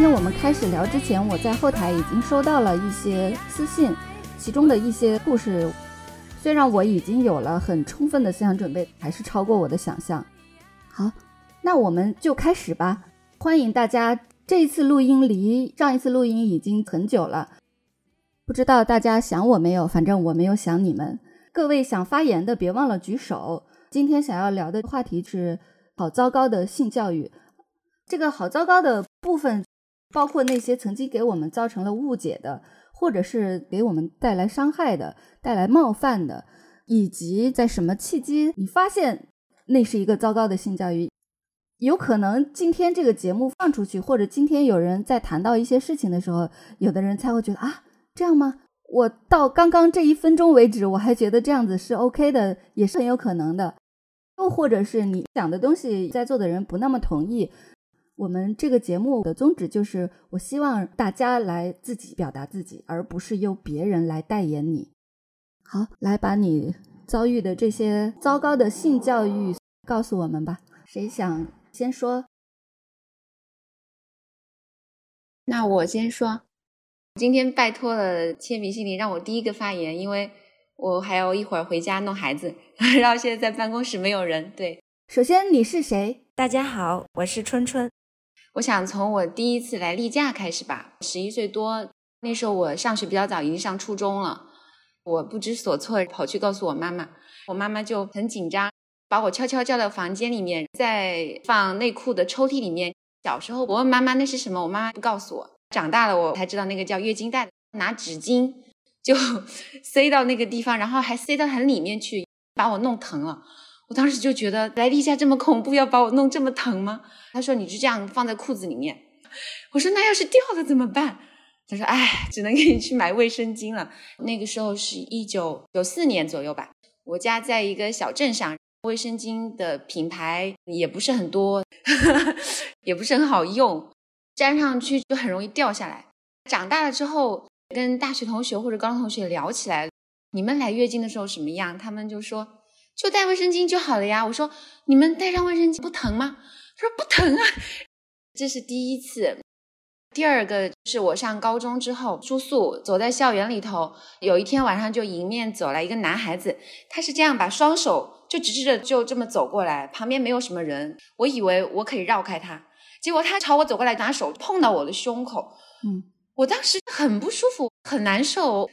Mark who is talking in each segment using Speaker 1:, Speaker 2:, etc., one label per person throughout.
Speaker 1: 今天我们开始聊之前，我在后台已经收到了一些私信，其中的一些故事，虽然我已经有了很充分的思想准备，还是超过我的想象。好，那我们就开始吧。欢迎大家，这一次录音离上一次录音已经很久了，不知道大家想我没有？反正我没有想你们。各位想发言的，别忘了举手。今天想要聊的话题是好糟糕的性教育。这个好糟糕的部分包括那些曾经给我们造成了误解的，或者是给我们带来伤害的、带来冒犯的，以及在什么契机你发现那是一个糟糕的性教育。有可能今天这个节目放出去，或者今天有人在谈到一些事情的时候，有的人才会觉得啊，这样吗？我到刚刚这一分钟为止，我还觉得这样子是 OK 的，也是很有可能的。又或者是你讲的东西，在座的人不那么同意，我们这个节目的宗旨就是，我希望大家来自己表达自己，而不是由别人来代言你。好，来把你遭遇的这些糟糕的性教育告诉我们吧。谁想先说？
Speaker 2: 那我先说，今天拜托了铅笔心灵让我第一个发言，因为我还要一会儿回家弄孩子，然后现在在办公室没有人。对，
Speaker 1: 首先你是谁？
Speaker 3: 大家好，我是春春。
Speaker 2: 我想从我第一次来例假开始吧。十一岁多，那时候我上学比较早，已经上初中了。我不知所措，跑去告诉我妈妈，我妈妈就很紧张，把我悄悄叫到房间里面，在放内裤的抽屉里面。小时候我问妈妈那是什么，我妈妈不告诉我。长大了我才知道那个叫月经带，拿纸巾就 塞到那个地方，然后还塞到很里面去，把我弄疼了。我当时就觉得来例假这么恐怖，要把我弄这么疼吗？他说你就这样放在裤子里面。我说那要是掉了怎么办？他说哎，只能给你去买卫生巾了。那个时候是一九九四年左右吧，我家在一个小镇上，卫生巾的品牌也不是很多，也不是很好用，粘上去就很容易掉下来。长大了之后，跟大学同学或者高中同学聊起来，你们来月经的时候什么样？他们就说就带卫生巾就好了呀。我说你们带上卫生巾不疼吗？他说不疼啊。这是第一次。第二个是我上高中之后住宿，走在校园里头，有一天晚上就迎面走来一个男孩子，他是这样把双手就直直的就这么走过来，旁边没有什么人，我以为我可以绕开他，结果他朝我走过来，拿手碰到我的胸口，
Speaker 1: 嗯，
Speaker 2: 我当时很不舒服，很难受，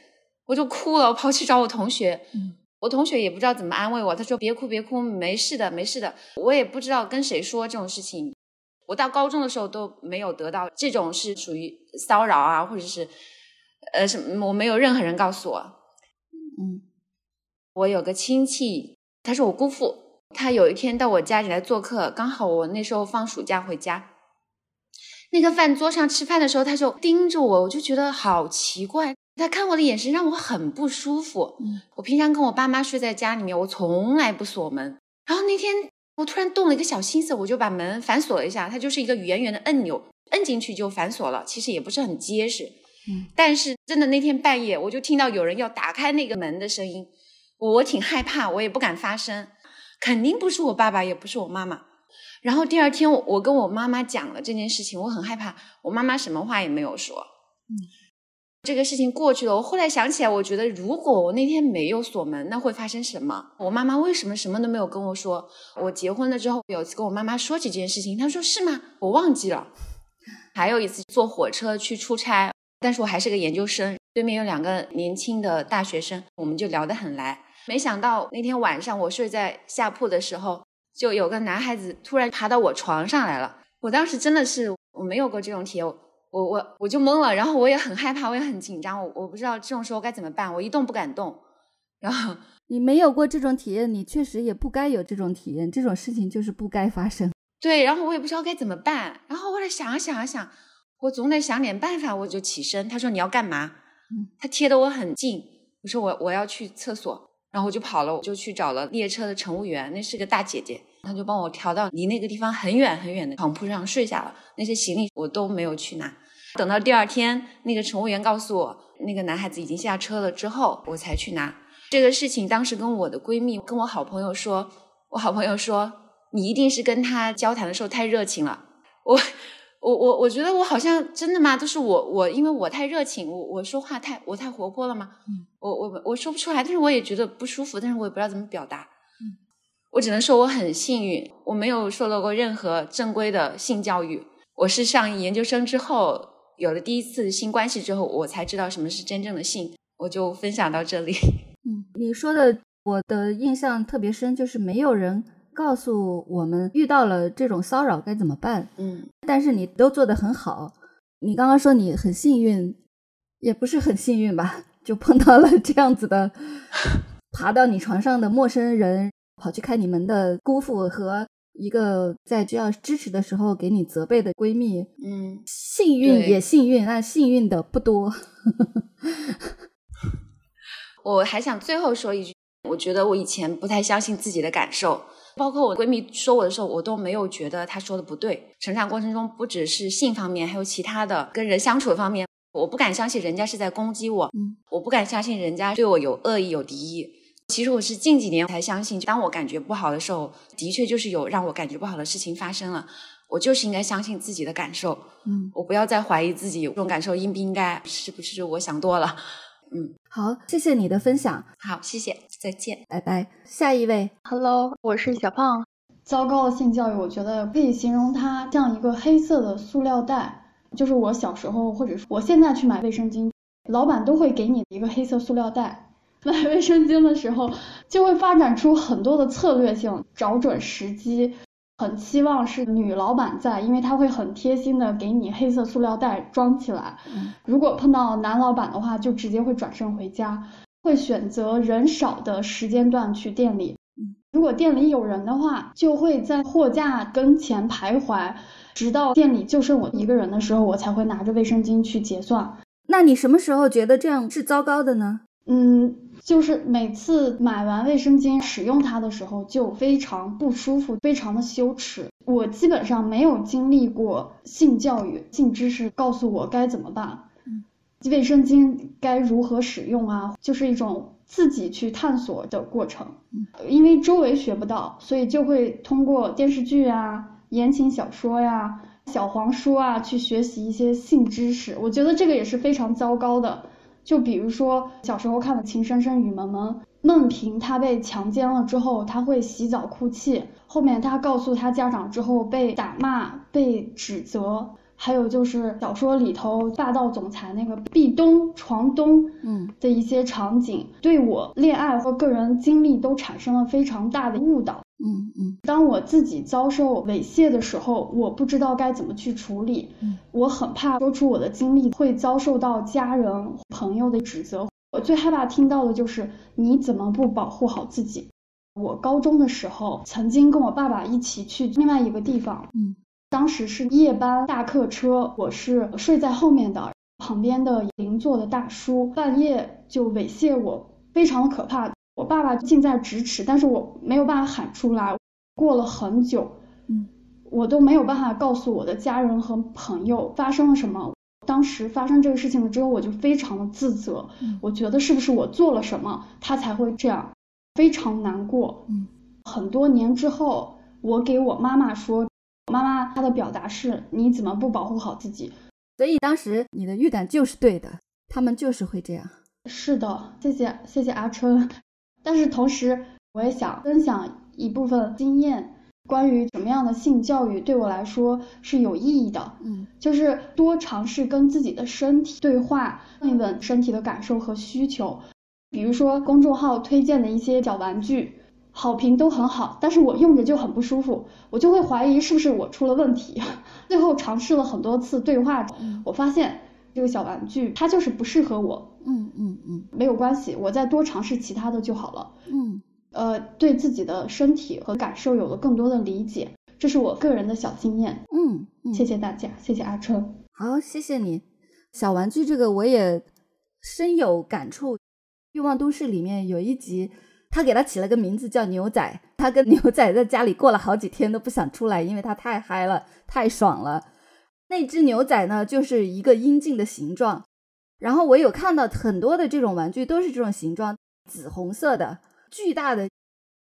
Speaker 2: 我就哭了，我跑去找我同学，
Speaker 1: 嗯，
Speaker 2: 我同学也不知道怎么安慰我，他说别哭别哭，没事的没事的，我也不知道跟谁说这种事情。我到高中的时候都没有得到这种是属于骚扰啊，或者是呃什么，我没有任何人告诉我。
Speaker 1: 嗯，
Speaker 2: 我有个亲戚，他是我姑父，他有一天到我家里来做客，刚好我那时候放暑假回家。那个饭桌上吃饭的时候，他就盯着我，我就觉得好奇怪。他看我的眼神让我很不舒服。
Speaker 1: 嗯，
Speaker 2: 我平常跟我爸妈睡在家里面，我从来不锁门。然后那天我突然动了一个小心思，我就把门反锁了一下，它就是一个圆圆的按钮，摁进去就反锁了。其实也不是很结实。
Speaker 1: 嗯，
Speaker 2: 但是真的那天半夜，我就听到有人要打开那个门的声音，我挺害怕，我也不敢发声，肯定不是我爸爸，也不是我妈妈。然后第二天我我跟我妈妈讲了这件事情，我很害怕，我妈妈什么话也没有说。
Speaker 1: 嗯，
Speaker 2: 这个事情过去了，我后来想起来，我觉得如果我那天没有锁门，那会发生什么？我妈妈为什么什么都没有跟我说？我结婚了之后，有一次跟我妈妈说起这件事情，她说是吗？我忘记了。还有一次坐火车去出差，但是我还是个研究生，对面有两个年轻的大学生，我们就聊得很来。没想到那天晚上我睡在下铺的时候，就有个男孩子突然爬到我床上来了。我当时真的是我没有过这种体验，我我我就懵了，然后我也很害怕，我也很紧张，我我不知道这种时候该怎么办，我一动不敢动。然后
Speaker 1: 你没有过这种体验，你确实也不该有这种体验，这种事情就是不该发生。
Speaker 2: 对，然后我也不知道该怎么办，然后后来想啊想啊想，我总得想点办法，我就起身。他说你要干嘛？
Speaker 1: 嗯，
Speaker 2: 他贴得我很近，我说我我要去厕所，然后我就跑了，我就去找了列车的乘务员，那是个大姐姐，她就帮我调到离那个地方很远很远的床铺上睡下了。那些行李我都没有去拿，等到第二天那个乘务员告诉我那个男孩子已经下车了之后，我才去拿。这个事情当时跟我的闺蜜、跟我好朋友说，我好朋友说你一定是跟他交谈的时候太热情了。我我我我觉得我好像真的吗？就是我我因为我太热情，我我说话太我太活泼了吗？
Speaker 1: 嗯，
Speaker 2: 我我我说不出来，但是我也觉得不舒服，但是我也不知道怎么表达。嗯，我只能说我很幸运，我没有受到过任何正规的性教育。我是上研究生之后有了第一次性关系之后，我才知道什么是真正的性。我就分享到这里。
Speaker 1: 嗯，你说的我的印象特别深，就是没有人告诉我们遇到了这种骚扰该怎么办。
Speaker 2: 嗯
Speaker 1: 但是你都做得很好。你刚刚说你很幸运，也不是很幸运吧？就碰到了这样子的 爬到你床上的陌生人，跑去开你门的姑父和一个在需要支持的时候给你责备的闺蜜。
Speaker 2: 嗯，
Speaker 1: 幸运也幸运，但幸运的不多。
Speaker 2: 我还想最后说一句，我觉得我以前不太相信自己的感受，包括我闺蜜说我的时候，我都没有觉得她说的不对。成长过程中，不只是性方面，还有其他的跟人相处的方面，我不敢相信人家是在攻击我，
Speaker 1: 嗯，
Speaker 2: 我不敢相信人家对我有恶意、有敌意。其实我是近几年才相信，当我感觉不好的时候，的确就是有让我感觉不好的事情发生了。我就是应该相信自己的感受，
Speaker 1: 嗯，
Speaker 2: 我不要再怀疑自己这种感受应不应该，是不是我想多了。
Speaker 1: 嗯好，谢谢你的分享，
Speaker 2: 好，谢谢，再见。
Speaker 1: 拜拜。下一位
Speaker 4: ，Hello，我是小胖。糟糕的性教育，我觉得可以形容它像一个黑色的塑料袋。就是我小时候，或者是我现在去买卫生巾，老板都会给你一个黑色塑料袋。买卫生巾的时候，就会发展出很多的策略性，找准时机，很期望是女老板在，因为她会很贴心的给你黑色塑料袋装起来。
Speaker 1: 嗯
Speaker 4: 如果碰到男老板的话，就直接会转身回家，会选择人少的时间段去店里。如果店里有人的话，就会在货架跟前徘徊，直到店里就剩我一个人的时候，我才会拿着卫生巾去结算。
Speaker 1: 那你什么时候觉得这样是糟糕的呢？
Speaker 4: 嗯，就是每次买完卫生巾使用它的时候，就非常不舒服，非常的羞耻。我基本上没有经历过性教育、性知识告诉我该怎么办。
Speaker 1: 嗯，
Speaker 4: 卫生巾该如何使用啊，就是一种自己去探索的过程。因为周围学不到，所以就会通过电视剧啊、言情小说呀、小黄书啊去学习一些性知识。我觉得这个也是非常糟糕的。就比如说小时候看的《情深深雨蒙蒙》，孟平她被强奸了之后，她会洗澡哭泣，后面她告诉她家长之后被打骂、被指责。还有就是小说里头霸道总裁那个壁咚、床咚，
Speaker 1: 嗯
Speaker 4: 的一些场景，对我恋爱和个人经历都产生了非常大的误导。
Speaker 1: 嗯嗯
Speaker 4: 当我自己遭受猥亵的时候，我不知道该怎么去处理，
Speaker 1: 嗯
Speaker 4: 我很怕说出我的经历会遭受到家人、朋友的指责。我最害怕听到的就是你怎么不保护好自己。我高中的时候曾经跟我爸爸一起去另外一个地方，
Speaker 1: 嗯，
Speaker 4: 当时是夜班大客车，我是睡在后面的，旁边的邻座的大叔半夜就猥亵我，非常的可怕。我爸爸近在咫尺，但是我没有办法喊出来。过了很久，
Speaker 1: 嗯，
Speaker 4: 我都没有办法告诉我的家人和朋友发生了什么。当时发生这个事情了之后，我就非常的自责，
Speaker 1: 嗯
Speaker 4: 我觉得是不是我做了什么，他才会这样，非常难过。
Speaker 1: 嗯，
Speaker 4: 很多年之后，我给我妈妈说，妈妈她的表达是：你怎么不保护好自己？
Speaker 1: 所以当时你的预感就是对的，他们就是会这样。
Speaker 4: 是的，谢谢谢谢阿春。但是同时，我也想分享一部分经验，关于什么样的性教育对我来说是有意义的。
Speaker 1: 嗯
Speaker 4: 就是多尝试跟自己的身体对话，问一问身体的感受和需求。比如说公众号推荐的一些小玩具，好评都很好，但是我用着就很不舒服，我就会怀疑是不是我出了问题。最后尝试了很多次对话，我发现这个小玩具它就是不适合我，
Speaker 1: 嗯嗯嗯
Speaker 4: 没有关系，我再多尝试其他的就好了。
Speaker 1: 嗯
Speaker 4: 呃，对自己的身体和感受有了更多的理解，这是我个人的小经验。
Speaker 1: 嗯嗯，
Speaker 4: 谢谢大家，谢谢阿春。
Speaker 1: 好，谢谢你。小玩具这个我也深有感触，《欲望都市》里面有一集他给他起了个名字叫牛仔，他跟牛仔在家里过了好几天都不想出来，因为他太嗨了，太爽了。那只牛仔呢，就是一个阴茎的形状。然后我有看到很多的这种玩具都是这种形状，紫红色的，巨大的。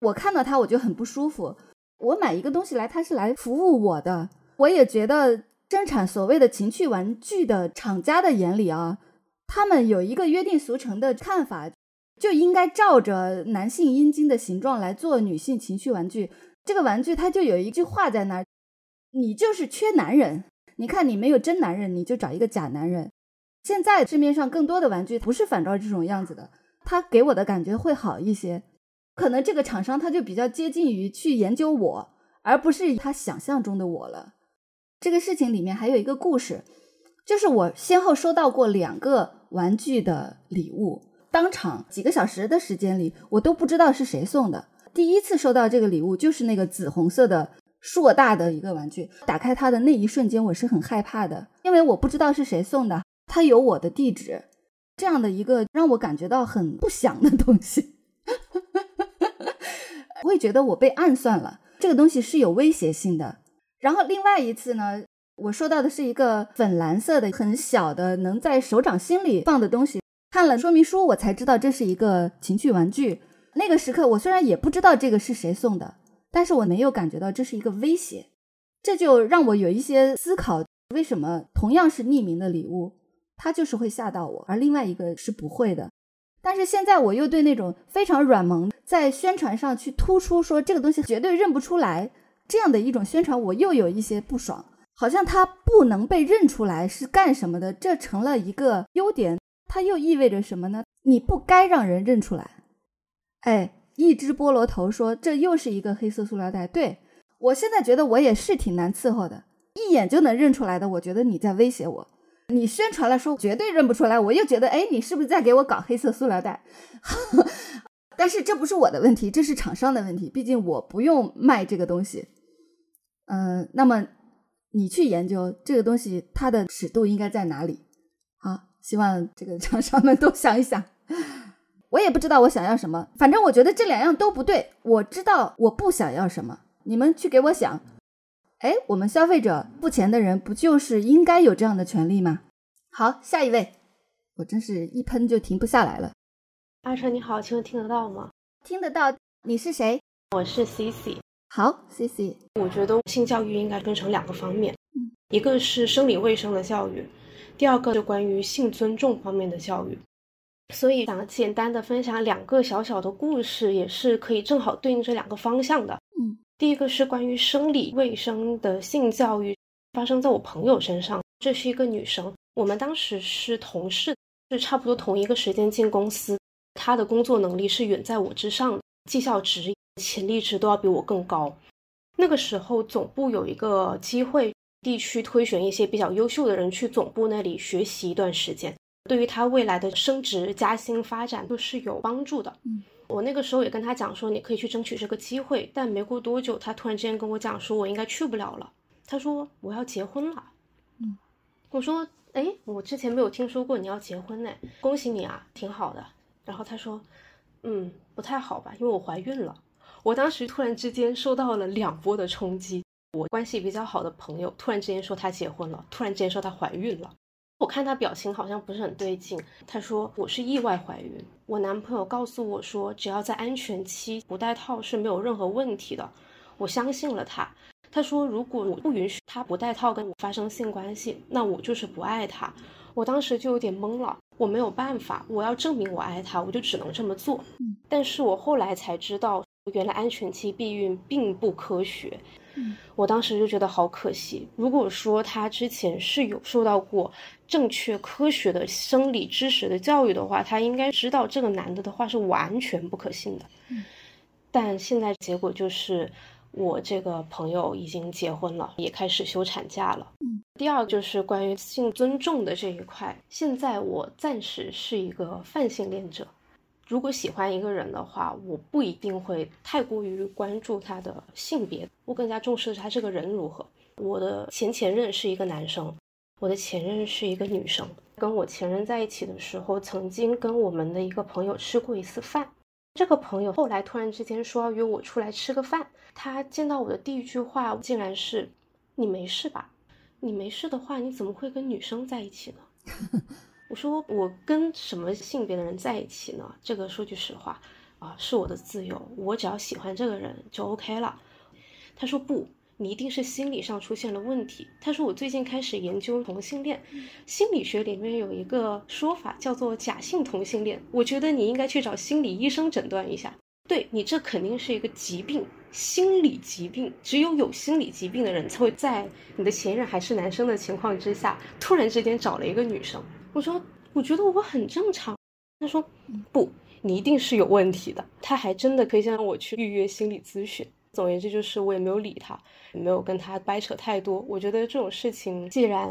Speaker 1: 我看到它我就很不舒服。我买一个东西来，它是来服务我的。我也觉得生产所谓的情趣玩具的厂家的眼里啊，他们有一个约定俗成的看法，就应该照着男性阴茎的形状来做女性情趣玩具。这个玩具它就有一句话在那儿：你就是缺男人。你看你没有真男人，你就找一个假男人。现在市面上更多的玩具不是反照这种样子的，它给我的感觉会好一些。可能这个厂商他就比较接近于去研究我，而不是他想象中的我了。这个事情里面还有一个故事，就是我先后收到过两个玩具的礼物，当场几个小时的时间里，我都不知道是谁送的。第一次收到这个礼物就是那个紫红色的硕大的一个玩具，打开它的那一瞬间，我是很害怕的，因为我不知道是谁送的，它有我的地址，这样的一个让我感觉到很不祥的东西。我会觉得我被暗算了，这个东西是有威胁性的。然后另外一次呢，我收到的是一个粉蓝色的很小的能在手掌心里放的东西。看了说明书，我才知道这是一个情趣玩具。那个时刻，我虽然也不知道这个是谁送的，但是我没有感觉到这是一个威胁。这就让我有一些思考：为什么同样是匿名的礼物，它就是会吓到我，而另外一个是不会的？但是现在我又对那种非常软萌，在宣传上去突出说这个东西绝对认不出来这样的一种宣传，我又有一些不爽。好像它不能被认出来是干什么的，这成了一个优点，它又意味着什么呢？你不该让人认出来。哎，一只菠萝头说这又是一个黑色塑料袋。对我现在觉得我也是挺难伺候的，一眼就能认出来的，我觉得你在威胁我。你宣传了说绝对认不出来，我又觉得，哎，你是不是在给我搞黑色塑料袋？但是这不是我的问题，这是厂商的问题。毕竟我不用卖这个东西。嗯，那么你去研究这个东西它的尺度应该在哪里？好，希望这个厂商们都想一想。我也不知道我想要什么，反正我觉得这两样都不对。我知道我不想要什么，你们去给我想。哎，我们消费者付钱的人不就是应该有这样的权利吗？好，下一位，我真是一喷就停不下来了。
Speaker 5: 阿成你好，请问听得到吗？
Speaker 1: 听得到，你是谁？
Speaker 5: 我是 C C。
Speaker 1: 好，C C。
Speaker 5: 我觉得性教育应该分成两个方面，
Speaker 1: 嗯，
Speaker 5: 一个是生理卫生的教育，第二个就关于性尊重方面的教育。所以想简单的分享两个小小的故事，也是可以正好对应这两个方向的。
Speaker 1: 嗯。
Speaker 5: 第一个是关于生理卫生的性教育，发生在我朋友身上。这是一个女生，我们当时是同事，是差不多同一个时间进公司。她的工作能力是远在我之上的，绩效值、潜力值都要比我更高。那个时候，总部有一个机会，地区推选一些比较优秀的人去总部那里学习一段时间，对于他未来的升职加薪发展都是有帮助的。
Speaker 1: 嗯。
Speaker 5: 我那个时候也跟他讲说，你可以去争取这个机会，但没过多久，他突然之间跟我讲说，我应该去不了了。他说我要结婚了。
Speaker 1: 嗯，
Speaker 5: 我说，哎，我之前没有听说过你要结婚呢，恭喜你啊，挺好的。然后他说，嗯，不太好吧，因为我怀孕了。我当时突然之间受到了两波的冲击，我关系比较好的朋友突然之间说她结婚了，突然之间说她怀孕了。我看他表情好像不是很对劲。他说我是意外怀孕，我男朋友告诉我说，只要在安全期不戴套是没有任何问题的。我相信了他。他说如果我不允许他不戴套跟我发生性关系，那我就是不爱他。我当时就有点懵了，我没有办法，我要证明我爱他，我就只能这么做。但是我后来才知道，原来安全期避孕并不科学。我当时就觉得好可惜。如果说他之前是有受到过正确科学的生理知识的教育的话，他应该知道这个男的的话是完全不可信的。但现在结果就是，我这个朋友已经结婚了，也开始休产假了。第二就是关于性尊重的这一块，现在我暂时是一个泛性恋者。如果喜欢一个人的话，我不一定会太过于关注他的性别，我更加重视他这个人如何。我的前前任是一个男生，我的前任是一个女生。跟我前任在一起的时候，曾经跟我们的一个朋友吃过一次饭，这个朋友后来突然之间说要约我出来吃个饭，他见到我的第一句话竟然是：“你没事吧？你没事的话，你怎么会跟女生在一起呢？” 我说：“我跟什么性别的人在一起呢？这个说句实话啊，是我的自由，我只要喜欢这个人就 OK 了。”他说：“不。”你一定是心理上出现了问题。他说我最近开始研究同性恋，心理学里面有一个说法叫做假性同性恋。我觉得你应该去找心理医生诊断一下。对你这肯定是一个疾病，心理疾病。只有有心理疾病的人才会在你的前任还是男生的情况之下，突然之间找了一个女生。我说我觉得我很正常。他说不，你一定是有问题的。他还真的推荐我去预约心理咨询。总而言之，就是我也没有理他，也没有跟他掰扯太多。我觉得这种事情既然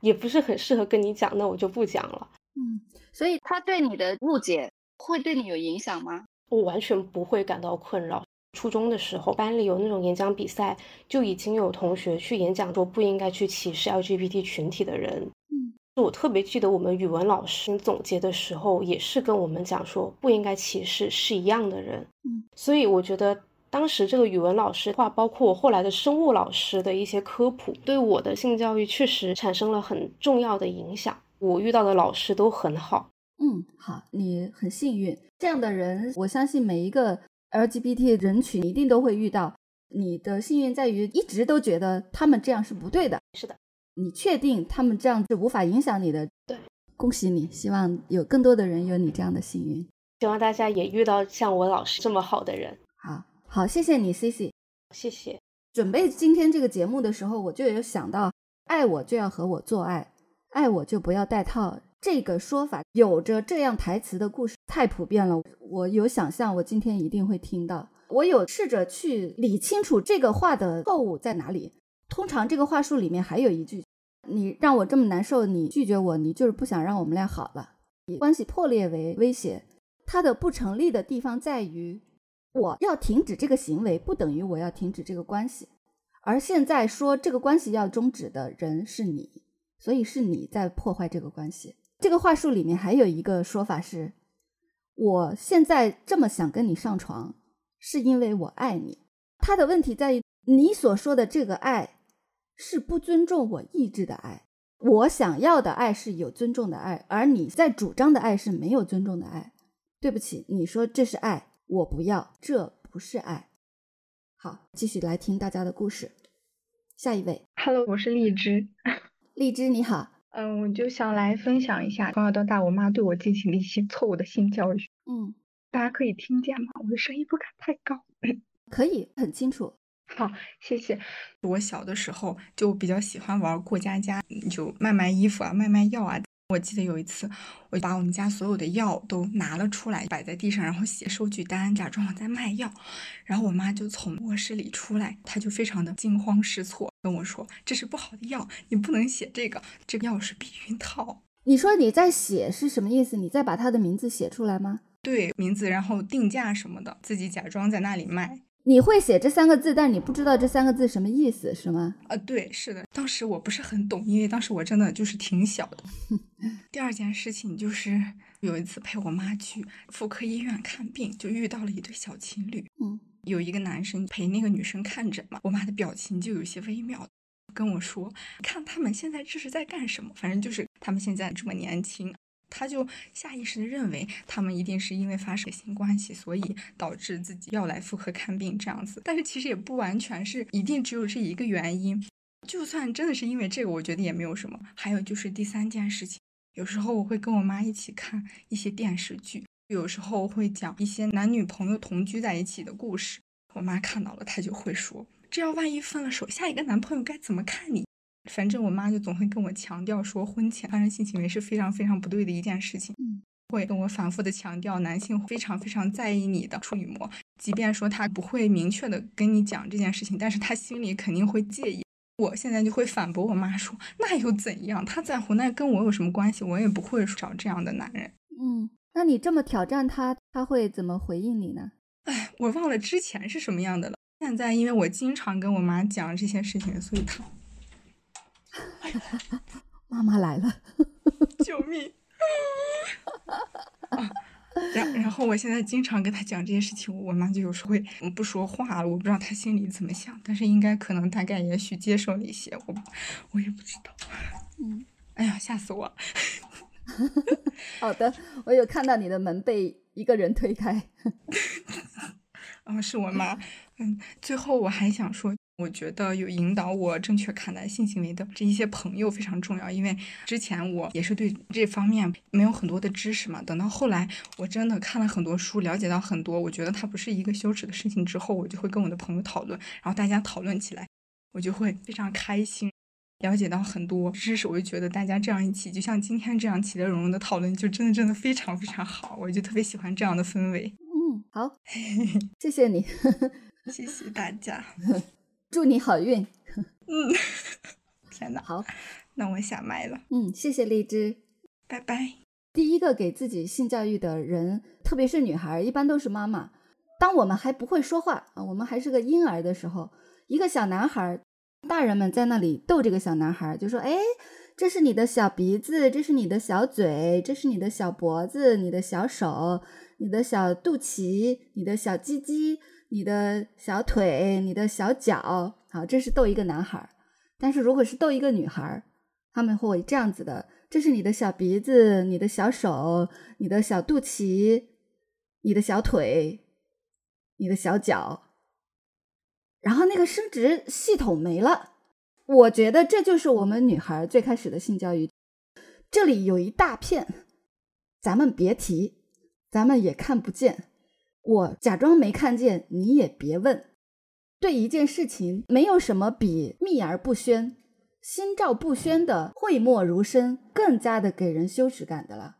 Speaker 5: 也不是很适合跟你讲，那我就不讲了。
Speaker 1: 嗯，所以他对你的误解会对你有影响吗？
Speaker 5: 我完全不会感到困扰。初中的时候，班里有那种演讲比赛，就已经有同学去演讲说不应该去歧视 LGBT 群体的人。
Speaker 1: 嗯，
Speaker 5: 我特别记得我们语文老师总结的时候，也是跟我们讲说不应该歧视是一样的人。
Speaker 1: 嗯，
Speaker 5: 所以我觉得。当时这个语文老师话，包括我后来的生物老师的一些科普，对我的性教育确实产生了很重要的影响。我遇到的老师都很好。
Speaker 1: 嗯，好，你很幸运。这样的人，我相信每一个 LGBT 人群一定都会遇到。你的幸运在于一直都觉得他们这样是不对的。
Speaker 5: 是的，
Speaker 1: 你确定他们这样是无法影响你的？
Speaker 5: 对，
Speaker 1: 恭喜你，希望有更多的人有你这样的幸运。
Speaker 5: 希望大家也遇到像我老师这么好的人。
Speaker 1: 好。好，谢谢你，C C，
Speaker 5: 谢谢。
Speaker 1: 准备今天这个节目的时候，我就有想到，爱我就要和我做爱，爱我就不要戴套。这个说法有着这样台词的故事太普遍了，我有想象，我今天一定会听到。我有试着去理清楚这个话的错误在哪里。通常这个话术里面还有一句：“你让我这么难受，你拒绝我，你就是不想让我们俩好了，以关系破裂为威胁。”它的不成立的地方在于。我要停止这个行为，不等于我要停止这个关系。而现在说这个关系要终止的人是你，所以是你在破坏这个关系。这个话术里面还有一个说法是：我现在这么想跟你上床，是因为我爱你。他的问题在于，你所说的这个爱是不尊重我意志的爱。我想要的爱是有尊重的爱，而你在主张的爱是没有尊重的爱。对不起，你说这是爱。我不要，这不是爱。好，继续来听大家的故事。下一位
Speaker 6: ，Hello，我是荔枝。
Speaker 1: 荔枝你好，
Speaker 6: 嗯，我就想来分享一下从小到大我妈对我进行的一些错误的性教育。
Speaker 1: 嗯，
Speaker 6: 大家可以听见吗？我的声音不敢太高。
Speaker 1: 可以，很清楚。
Speaker 6: 好，谢谢。我小的时候就比较喜欢玩过家家，就卖卖衣服啊，卖卖药啊。我记得有一次，我把我们家所有的药都拿了出来，摆在地上，然后写收据单，假装我在卖药。然后我妈就从卧室里出来，她就非常的惊慌失措，跟我说：“这是不好的药，你不能写这个，这个药是避孕套。”
Speaker 1: 你说你在写是什么意思？你再把他的名字写出来吗？
Speaker 6: 对，名字，然后定价什么的，自己假装在那里卖。
Speaker 1: 你会写这三个字，但你不知道这三个字什么意思，是吗？
Speaker 6: 啊，对，是的。当时我不是很懂，因为当时我真的就是挺小的。第二件事情就是有一次陪我妈去妇科医院看病，就遇到了一对小情侣。
Speaker 1: 嗯，
Speaker 6: 有一个男生陪那个女生看诊嘛，我妈的表情就有些微妙，跟我说：“看他们现在这是在干什么？反正就是他们现在这么年轻。”他就下意识的认为他们一定是因为发生性关系，所以导致自己要来妇科看病这样子。但是其实也不完全是一定只有这一个原因。就算真的是因为这个，我觉得也没有什么。还有就是第三件事情，有时候我会跟我妈一起看一些电视剧，有时候会讲一些男女朋友同居在一起的故事。我妈看到了，她就会说：“这要万一分了手，下一个男朋友该怎么看你？”反正我妈就总会跟我强调说，婚前发生性行为是非常非常不对的一件事情。
Speaker 1: 嗯，
Speaker 6: 会跟我反复的强调，男性非常非常在意你的处女膜，即便说他不会明确的跟你讲这件事情，但是他心里肯定会介意。我现在就会反驳我妈说，那又怎样？他在乎那跟我有什么关系？我也不会找这样的男人。
Speaker 1: 嗯，那你这么挑战他，他会怎么回应你呢？
Speaker 6: 哎，我忘了之前是什么样的了。现在因为我经常跟我妈讲这些事情，所以他。
Speaker 1: 妈妈来了，
Speaker 6: 救命！然然后我现在经常跟他讲这些事情，我妈就有时候会不说话了，我不知道她心里怎么想，但是应该可能大概也许接受了一些，我我也不知道。
Speaker 1: 嗯，
Speaker 6: 哎呀，吓死我了！
Speaker 1: 好的，我有看到你的门被一个人推开。
Speaker 6: 啊、是我妈。嗯，最后我还想说，我觉得有引导我正确看待性行为的这一些朋友非常重要，因为之前我也是对这方面没有很多的知识嘛。等到后来，我真的看了很多书，了解到很多，我觉得它不是一个羞耻的事情之后，我就会跟我的朋友讨论，然后大家讨论起来，我就会非常开心。了解到很多知识，我就觉得大家这样一起，就像今天这样其乐融融的讨论，就真的真的非常非常好，我就特别喜欢这样的氛围。
Speaker 1: 嗯，好，谢谢你，
Speaker 6: 谢谢大家。
Speaker 1: 祝你好运。
Speaker 6: 嗯，天哪，
Speaker 1: 好，
Speaker 6: 那我下麦了，
Speaker 1: 嗯，谢谢荔枝。
Speaker 6: 拜拜。
Speaker 1: 第一个给自己性教育的人，特别是女孩，一般都是妈妈。当我们还不会说话啊，我们还是个婴儿的时候，一个小男孩，大人们在那里逗这个小男孩，就说：“哎，这是你的小鼻子，这是你的小嘴，这是你的小脖子，你的小手，你的小肚脐，你的小鸡鸡，你的小腿，你的小脚。”好，这是逗一个男孩儿。但是如果是逗一个女孩儿，他们会这样子的。这是你的小鼻子，你的小手，你的小肚脐，你的小腿，你的小脚，然后那个生殖系统没了。我觉得这就是我们女孩最开始的性教育。这里有一大片，咱们别提，咱们也看不见。我假装没看见，你也别问。对一件事情，没有什么比秘而不宣。心照不宣的讳莫如深，更加的给人羞耻感的了。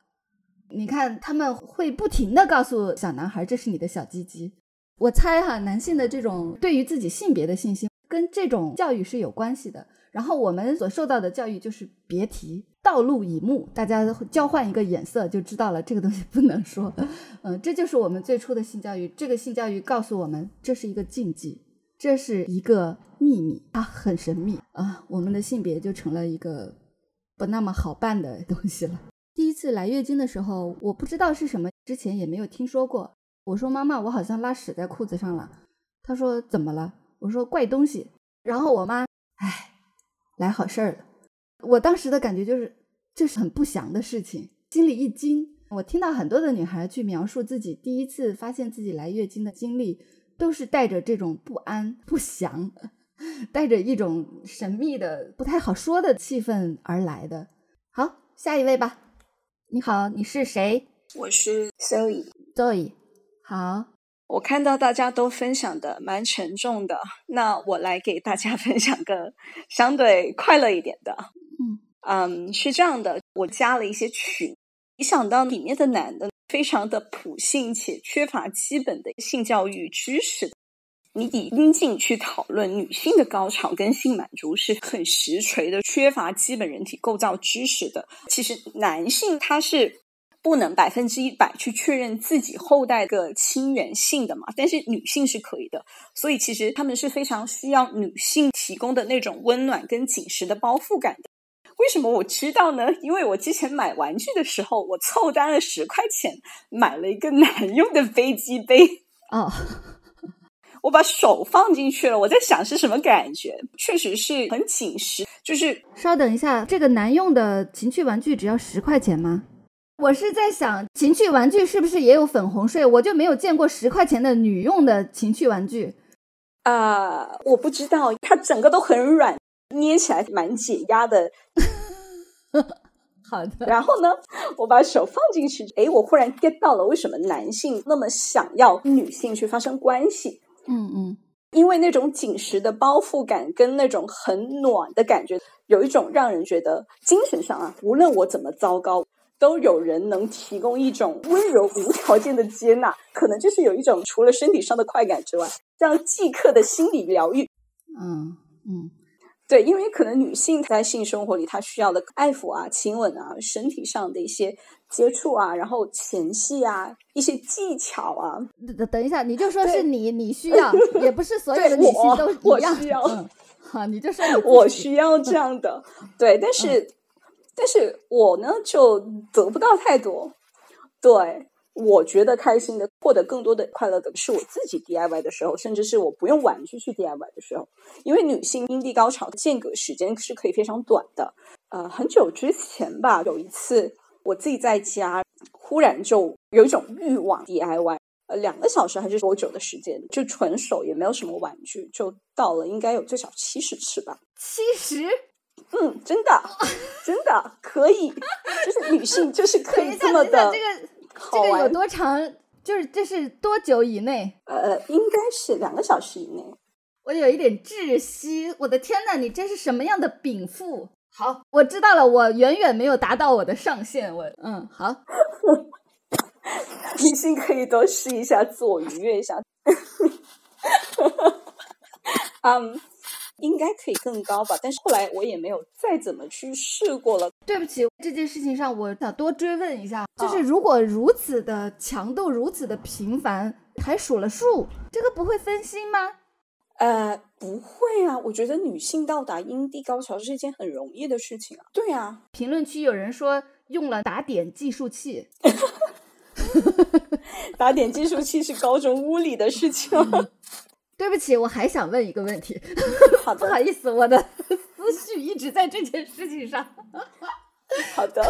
Speaker 1: 你看，他们会不停的告诉小男孩：“这是你的小鸡鸡。”我猜哈，男性的这种对于自己性别的信心，跟这种教育是有关系的。然后我们所受到的教育就是别提，道路以目，大家交换一个眼色就知道了，这个东西不能说。嗯，这就是我们最初的性教育。这个性教育告诉我们，这是一个禁忌。这是一个秘密，它很神秘啊！我们的性别就成了一个不那么好办的东西了。第一次来月经的时候，我不知道是什么，之前也没有听说过。我说妈妈，我好像拉屎在裤子上了。她说怎么了？我说怪东西。然后我妈，哎，来好事儿了。我当时的感觉就是这是很不祥的事情，心里一惊。我听到很多的女孩去描述自己第一次发现自己来月经的经历。都是带着这种不安、不祥，带着一种神秘的、不太好说的气氛而来的。好，下一位吧。你好，你是谁？
Speaker 7: 我是 Zoe。
Speaker 1: Zoe。好，
Speaker 7: 我看到大家都分享的蛮沉重的，那我来给大家 分享个相对快乐一点的。
Speaker 1: 嗯
Speaker 7: 嗯，是这样的，我加了一些群，一想到里面的男的。非常的普性且缺乏基本的性教育知识，你以阴茎去讨论女性的高潮跟性满足是很实锤的，缺乏基本人体构造知识的。其实男性他是不能百分之一百去确认自己后代的亲缘性的嘛，但是女性是可以的，所以其实他们是非常需要女性提供的那种温暖跟紧实的包覆感的。为什么我知道呢？因为我之前买玩具的时候，我凑单了十块钱，买了一个男用的飞机杯。
Speaker 1: 哦，
Speaker 7: 我把手放进去了，我在想是什么感觉，确实是很紧实。就是
Speaker 1: 稍等一下，这个男用的情趣玩具只要十块钱吗？我是在想，情趣玩具是不是也有粉红税？我就没有见过十块钱的女用的情趣玩具。
Speaker 7: 啊、呃，我不知道，它整个都很软。捏起来蛮解压的，
Speaker 1: 好的。
Speaker 7: 然后呢，我把手放进去，哎，我忽然 get 到了为什么男性那么想要女性去发生关系。
Speaker 1: 嗯嗯，
Speaker 7: 因为那种紧实的包覆感跟那种很暖的感觉，有一种让人觉得精神上啊，无论我怎么糟糕，都有人能提供一种温柔无条件的接纳。可能就是有一种除了身体上的快感之外，这样即刻的心理疗愈。
Speaker 1: 嗯嗯。
Speaker 7: 对，因为可能女性在性生活里，她需要的爱抚啊、亲吻啊、身体上的一些接触啊，然后前戏啊、一些技巧啊。
Speaker 1: 等等一下，你就说是你，你需要，也不是所有的女性都一样。
Speaker 7: 我需要，
Speaker 1: 嗯、好，你就说
Speaker 7: 我需要这样的。对，但是、嗯、但是我呢，就得不到太多。对，我觉得开心的，获得更多的快乐的是我自己 DIY 的时候，甚至是我不用玩具去 DIY 的时候。因为女性阴蒂高潮间隔时间是可以非常短的。呃，很久之前吧，有一次我自己在家，忽然就有一种欲望 DIY，呃，两个小时还是多久的时间，就纯手也没有什么玩具，就到了应该有最少七十次吧。
Speaker 1: 七十，
Speaker 7: 嗯，真的，真的可以，就是女性就是可以这么的
Speaker 1: 这个这个有多长？就是这是多久以内？
Speaker 7: 呃，应该是两个小时以内。
Speaker 1: 我有一点窒息，我的天呐，你这是什么样的禀赋？好，我知道了，我远远没有达到我的上限。我嗯，好，
Speaker 7: 女性可以多试一下，自我愉悦一下。嗯，应该可以更高吧，但是后来我也没有再怎么去试过了。
Speaker 1: 对不起，这件事情上我想多追问一下，就是如果如此的强度，如此的频繁，还数了数，这个不会分心吗？
Speaker 7: 呃，不会啊，我觉得女性到达阴蒂高潮是一件很容易的事情啊。对啊，
Speaker 1: 评论区有人说用了打点计数器，
Speaker 7: 打点计数器是高中物理的事情。
Speaker 1: 对不起，我还想问一个问题，
Speaker 7: 好
Speaker 1: 不好，意思，我的思绪一直在这件事情上。
Speaker 7: 好的。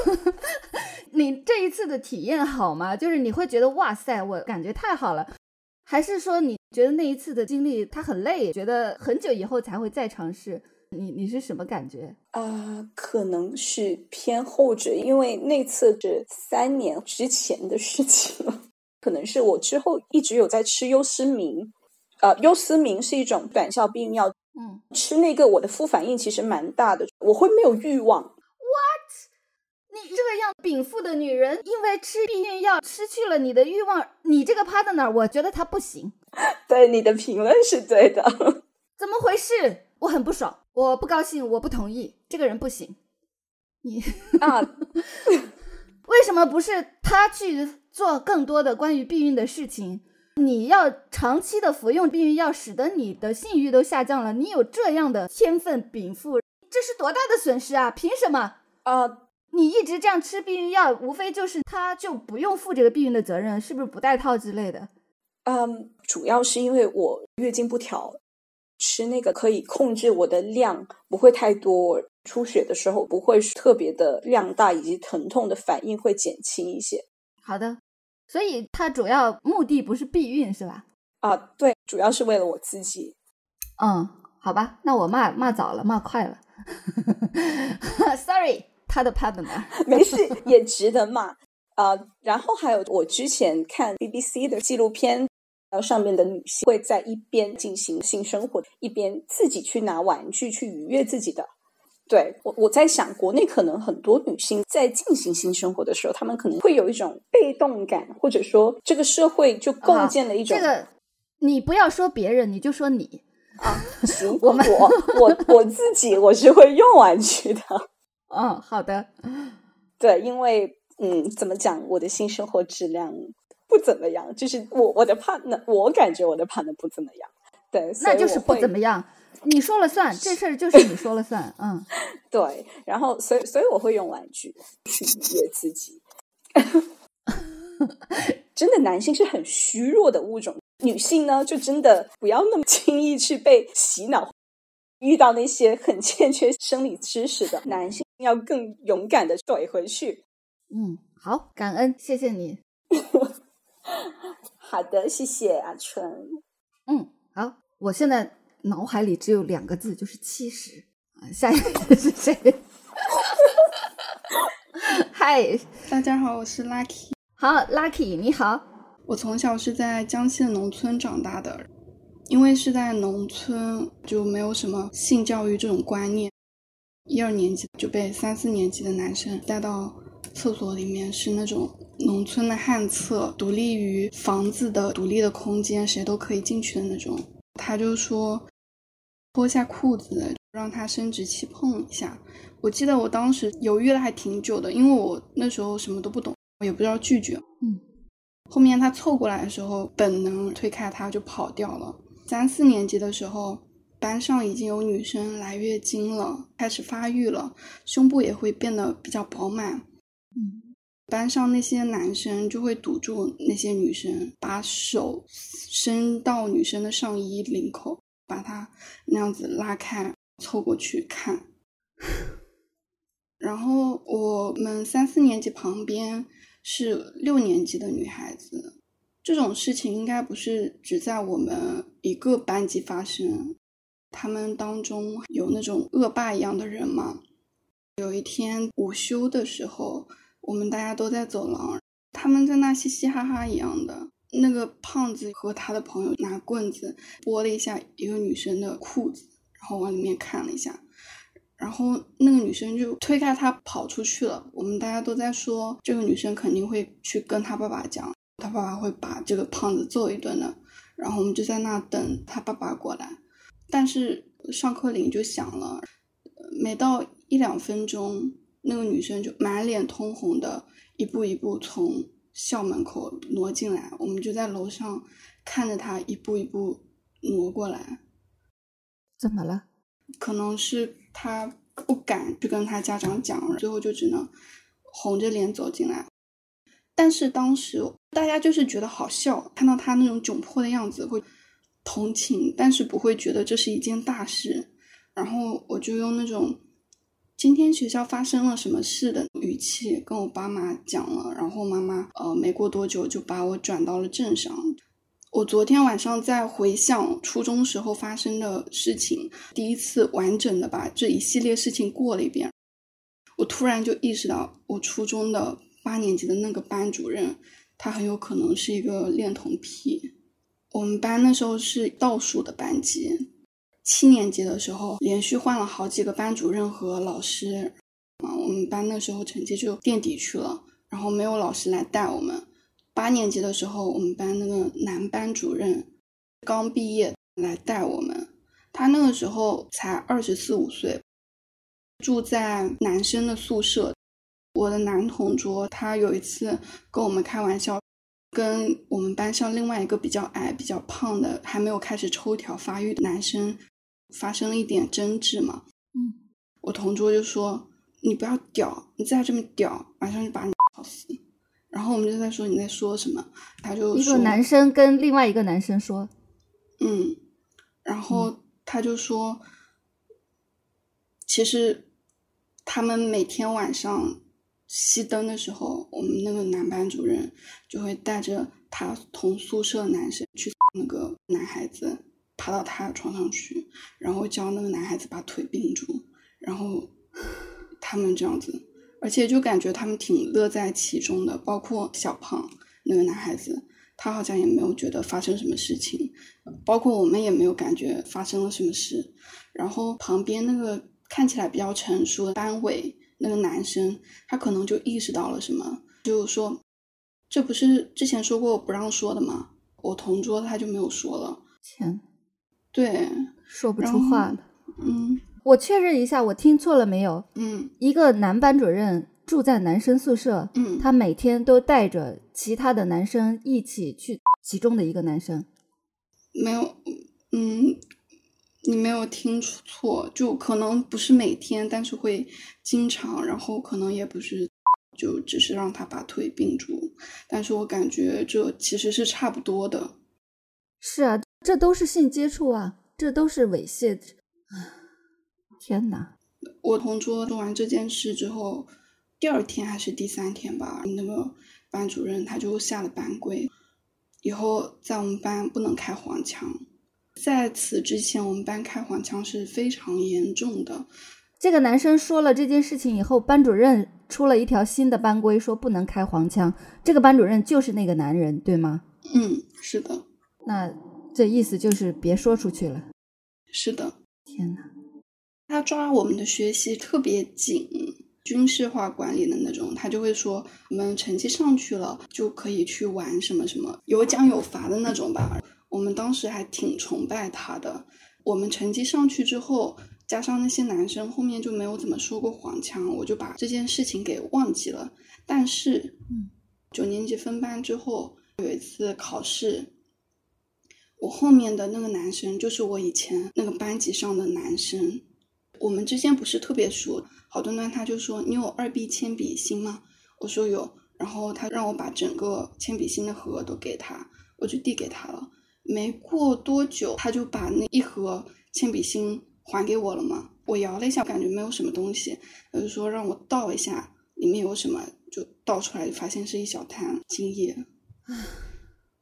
Speaker 1: 你这一次的体验好吗？就是你会觉得哇塞，我感觉太好了，还是说你觉得那一次的经历它很累，觉得很久以后才会再尝试？你你是什么感觉？
Speaker 7: 啊、可能是偏后者，因为那次是三年之前的事情了。可能是我之后一直有在吃优思明，呃，优思明是一种短效避孕药，
Speaker 1: 嗯，
Speaker 7: 吃那个我的副反应其实蛮大的，我会没有欲望。What？
Speaker 1: 你这个样禀赋的女人，因为吃避孕药失去了你的欲望，你这个 partner，我觉得她不行，
Speaker 7: 对你的评论是对的，
Speaker 1: 怎么回事？我很不爽，我不高兴，我不同意，这个人不行。你
Speaker 7: 啊，
Speaker 1: 为什么不是他去做更多的关于避孕的事情？你要长期的服用避孕药，使得你的性欲都下降了。你有这样的天分禀赋，这是多大的损失啊！凭什么？
Speaker 7: 呃，
Speaker 1: 你一直这样吃避孕药，无非就是他就不用负这个避孕的责任，是不是不带套之类的？
Speaker 7: 嗯，主要是因为我月经不调，吃那个可以控制我的量，不会太多。出血的时候不会特别的量大，以及疼痛的反应会减轻一些。
Speaker 1: 好的，所以它主要目的不是避孕，是吧？
Speaker 7: 啊，对，主要是为了我自己。
Speaker 1: 嗯，好吧，那我骂骂早了，骂快了，sorry，他的 partner。
Speaker 7: 没事，也值得骂啊、然后还有我之前看 BBC 的纪录片，然后上面的女性会在一边进行性生活，一边自己去拿玩具去愉悦自己的。对我，我在想，国内可能很多女性在进行性生活的时候，她们可能会有一种被动感，或者说这个社会就构建了一种
Speaker 1: 这个，你不要说别人，你就说你。
Speaker 7: 啊，行，
Speaker 1: 我们
Speaker 7: 我我我自己我是会用玩具的。
Speaker 1: 嗯，好的。
Speaker 7: 对，因为嗯，怎么讲，我的性生活质量不怎么样，就是我我的 partner，我感觉我的 partner 不怎么样。对，
Speaker 1: 那就是不怎么样，你说了算，这事儿就是你说了算。嗯，
Speaker 7: 对，然后所以所以我会用玩具去愉悦自己。真的，男性是很虚弱的物种，女性呢就真的不要那么轻易去被洗脑。遇到那些很欠缺生理知识的男性，要更勇敢的怼回去。
Speaker 1: 嗯，好，感恩，谢谢你。
Speaker 7: 好的，谢谢阿春。
Speaker 1: 嗯，好，我现在脑海里只有两个字，就是七十。啊下一个是谁？嗨，
Speaker 8: 大家好，我是 Lucky。
Speaker 1: 好，Lucky，你好。
Speaker 8: 我从小是在江西的农村长大的，因为是在农村，就没有什么性教育这种观念。一二年级就被三四年级的男生带到厕所里面，是那种农村的旱厕，独立于房子的独立的空间，谁都可以进去的那种。他就说脱下裤子，让他生殖器碰一下。我记得我当时犹豫了还挺久的，因为我那时候什么都不懂，我也不知道拒绝。
Speaker 1: 嗯，
Speaker 8: 后面他凑过来的时候，本能推开他就跑掉了。三四年级的时候，班上已经有女生来月经了，开始发育了，胸部也会变得比较饱满。
Speaker 1: 嗯，
Speaker 8: 班上那些男生就会堵住那些女生，把手伸到女生的上衣领口，把她那样子拉开，凑过去看。然后我们三四年级旁边是六年级的女孩子，这种事情应该不是只在我们一个班级发生，他们当中有那种恶霸一样的人嘛。有一天午休的时候。我们大家都在走廊，他们在那嘻嘻哈哈一样的。那个胖子和他的朋友拿棍子拨了一下一个女生的裤子，然后往里面看了一下，然后那个女生就推开他跑出去了。我们大家都在说，这个女生肯定会去跟他爸爸讲，他爸爸会把这个胖子揍一顿的。然后我们就在那等他爸爸过来，但是上课铃就响了，没到一两分钟。那个女生就满脸通红的，一步一步从校门口挪进来，我们就在楼上看着他一步一步挪过来。
Speaker 1: 怎么了？
Speaker 8: 可能是他不敢去跟他家长讲，最后就只能红着脸走进来。但是当时大家就是觉得好笑，看到他那种窘迫的样子会同情，但是不会觉得这是一件大事。然后我就用那种。今天学校发生了什么事的语气跟我爸妈讲了，然后妈妈呃没过多久就把我转到了镇上。我昨天晚上在回想初中时候发生的事情，第一次完整的把这一系列事情过了一遍，我突然就意识到，我初中的八年级的那个班主任，他很有可能是一个恋童癖。我们班那时候是倒数的班级。七年级的时候，连续换了好几个班主任和老师，啊，我们班那时候成绩就垫底去了，然后没有老师来带我们。八年级的时候，我们班那个男班主任刚毕业来带我们，他那个时候才二十四五岁，住在男生的宿舍。我的男同桌他有一次跟我们开玩笑，跟我们班上另外一个比较矮、比较胖的还没有开始抽条发育的男生。发生了一点争执嘛，
Speaker 1: 嗯，
Speaker 8: 我同桌就说：“你不要屌，你再这么屌，晚上就把你吵死。”然后我们就在说你在说什么，他就
Speaker 1: 一个男生跟另外一个男生说：“
Speaker 8: 嗯。”然后他就说：“其实他们每天晚上熄灯的时候，我们那个男班主任就会带着他同宿舍男生去 那个男孩子。”爬到他的床上去，然后叫那个男孩子把腿并住，然后他们这样子，而且就感觉他们挺乐在其中的。包括小胖那个男孩子，他好像也没有觉得发生什么事情，包括我们也没有感觉发生了什么事。然后旁边那个看起来比较成熟的班委那个男生，他可能就意识到了什么，就说：“这不是之前说过不让说的吗？”我同桌他就没有说了。
Speaker 1: 天。
Speaker 8: 对，
Speaker 1: 说不出话了。
Speaker 8: 嗯，
Speaker 1: 我确认一下，我听错了没有？
Speaker 8: 嗯，
Speaker 1: 一个男班主任住在男生宿舍，
Speaker 8: 嗯，
Speaker 1: 他每天都带着其他的男生一起去其中的一个男生。
Speaker 8: 没有，嗯，你没有听错，就可能不是每天，但是会经常，然后可能也不是，就只是让他把腿并住，但是我感觉这其实是差不多的。
Speaker 1: 是啊。这都是性接触啊，这都是猥亵。天哪！
Speaker 8: 我同桌做完这件事之后，第二天还是第三天吧，那个班主任他就下了班规，以后在我们班不能开黄腔。在此之前，我们班开黄腔是非常严重的。
Speaker 1: 这个男生说了这件事情以后，班主任出了一条新的班规，说不能开黄腔。这个班主任就是那个男人，对吗？
Speaker 8: 嗯，是的。
Speaker 1: 那。这意思就是别说出去了。
Speaker 8: 是的，
Speaker 1: 天哪，
Speaker 8: 他抓我们的学习特别紧，军事化管理的那种。他就会说，我们成绩上去了就可以去玩什么什么，有奖有罚的那种吧。我们当时还挺崇拜他的。我们成绩上去之后，加上那些男生后面就没有怎么说过黄腔，我就把这件事情给忘记了。但是，
Speaker 1: 嗯，
Speaker 8: 九年级分班之后有一次考试。我后面的那个男生就是我以前那个班级上的男生，我们之间不是特别熟。好端端他就说：“你有二 B 铅笔芯吗？”我说有。然后他让我把整个铅笔芯的盒都给他，我就递给他了。没过多久，他就把那一盒铅笔芯还给我了嘛。我摇了一下，感觉没有什么东西，他就说让我倒一下，里面有什么，就倒出来，就发现是一小滩精液。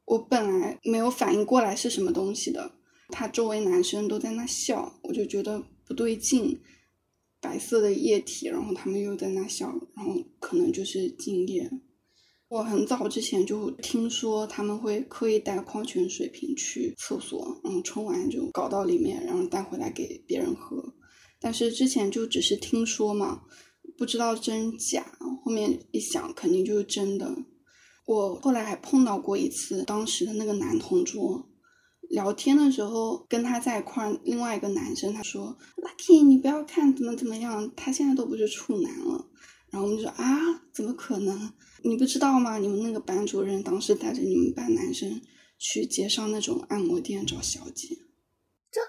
Speaker 8: 我本来没有反应过来是什么东西的，他周围男生都在那笑，我就觉得不对劲，白色的液体，然后他们又在那笑，然后可能就是精液。我很早之前就听说他们会刻意带矿泉水瓶去厕所，然后冲完就搞到里面，然后带回来给别人喝。但是之前就只是听说嘛，不知道真假。后面一想，肯定就是真的。我后来还碰到过一次，当时的那个男同桌聊天的时候，跟他在一块儿，另外一个男生他说：“Lucky，你不要看怎么怎么样，他现在都不是处男了。”然后我们就说：“啊，怎么可能？你不知道吗？你们那个班主任当时带着你们班男生去街上那种按摩店找小姐。”
Speaker 1: 这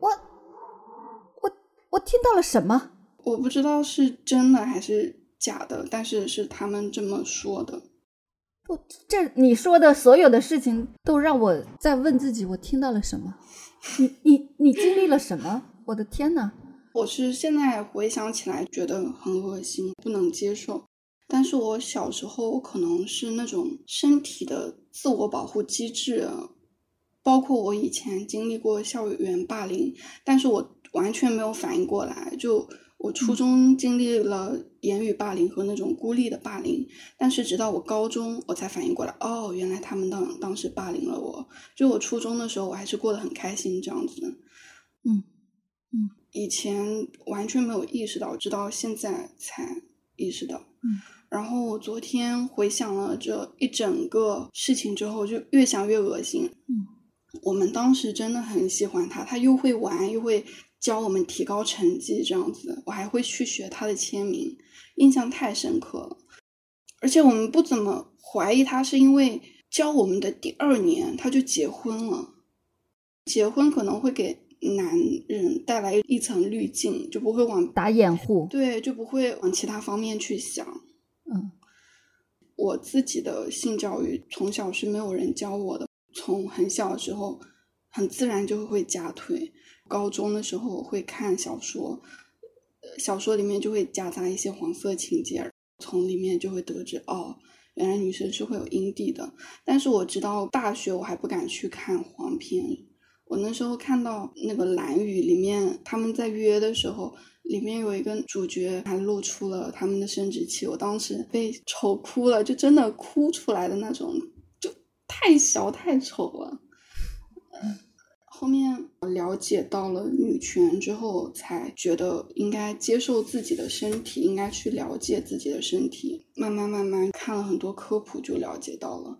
Speaker 1: 我我我听到了什么？
Speaker 8: 我不知道是真的还是假的，但是是他们这么说的。
Speaker 1: 不，这你说的所有的事情都让我在问自己，我听到了什么？你你你经历了什么？我的天呐！
Speaker 8: 我是现在回想起来觉得很恶心，不能接受。但是我小时候可能是那种身体的自我保护机制，包括我以前经历过校园霸凌，但是我完全没有反应过来。就我初中经历了言语霸凌和那种孤立的霸凌，但是直到我高中我才反应过来，哦，原来他们当当时霸凌了我。就我初中的时候，我还是过得很开心这样子。
Speaker 1: 嗯嗯，
Speaker 8: 以前完全没有意识到，直到现在才意识到。
Speaker 1: 嗯，
Speaker 8: 然后我昨天回想了这一整个事情之后，就越想越恶心。
Speaker 1: 嗯，
Speaker 8: 我们当时真的很喜欢他，他又会玩，又会教我们提高成绩，这样子，我还会去学他的签名，印象太深刻了。而且我们不怎么怀疑他，是因为教我们的第二年他就结婚了，结婚可能会给。男人带来一层滤镜，就不会往
Speaker 1: 打掩护，
Speaker 8: 对，就不会往其他方面去想。
Speaker 1: 嗯，
Speaker 8: 我自己的性教育从小是没有人教我的，从很小的时候很自然就会夹腿。高中的时候会看小说，小说里面就会夹杂一些黄色情节，从里面就会得知哦，原来女生是会有阴蒂的。但是我直到大学我还不敢去看黄片。我那时候看到那个蓝雨里面他们在约的时候，里面有一个主角还露出了他们的生殖器，我当时被丑哭了，就真的哭出来的那种，就太小太丑了。后面了解到了女权之后，才觉得应该接受自己的身体，应该去了解自己的身体。慢慢慢慢看了很多科普，就了解到了。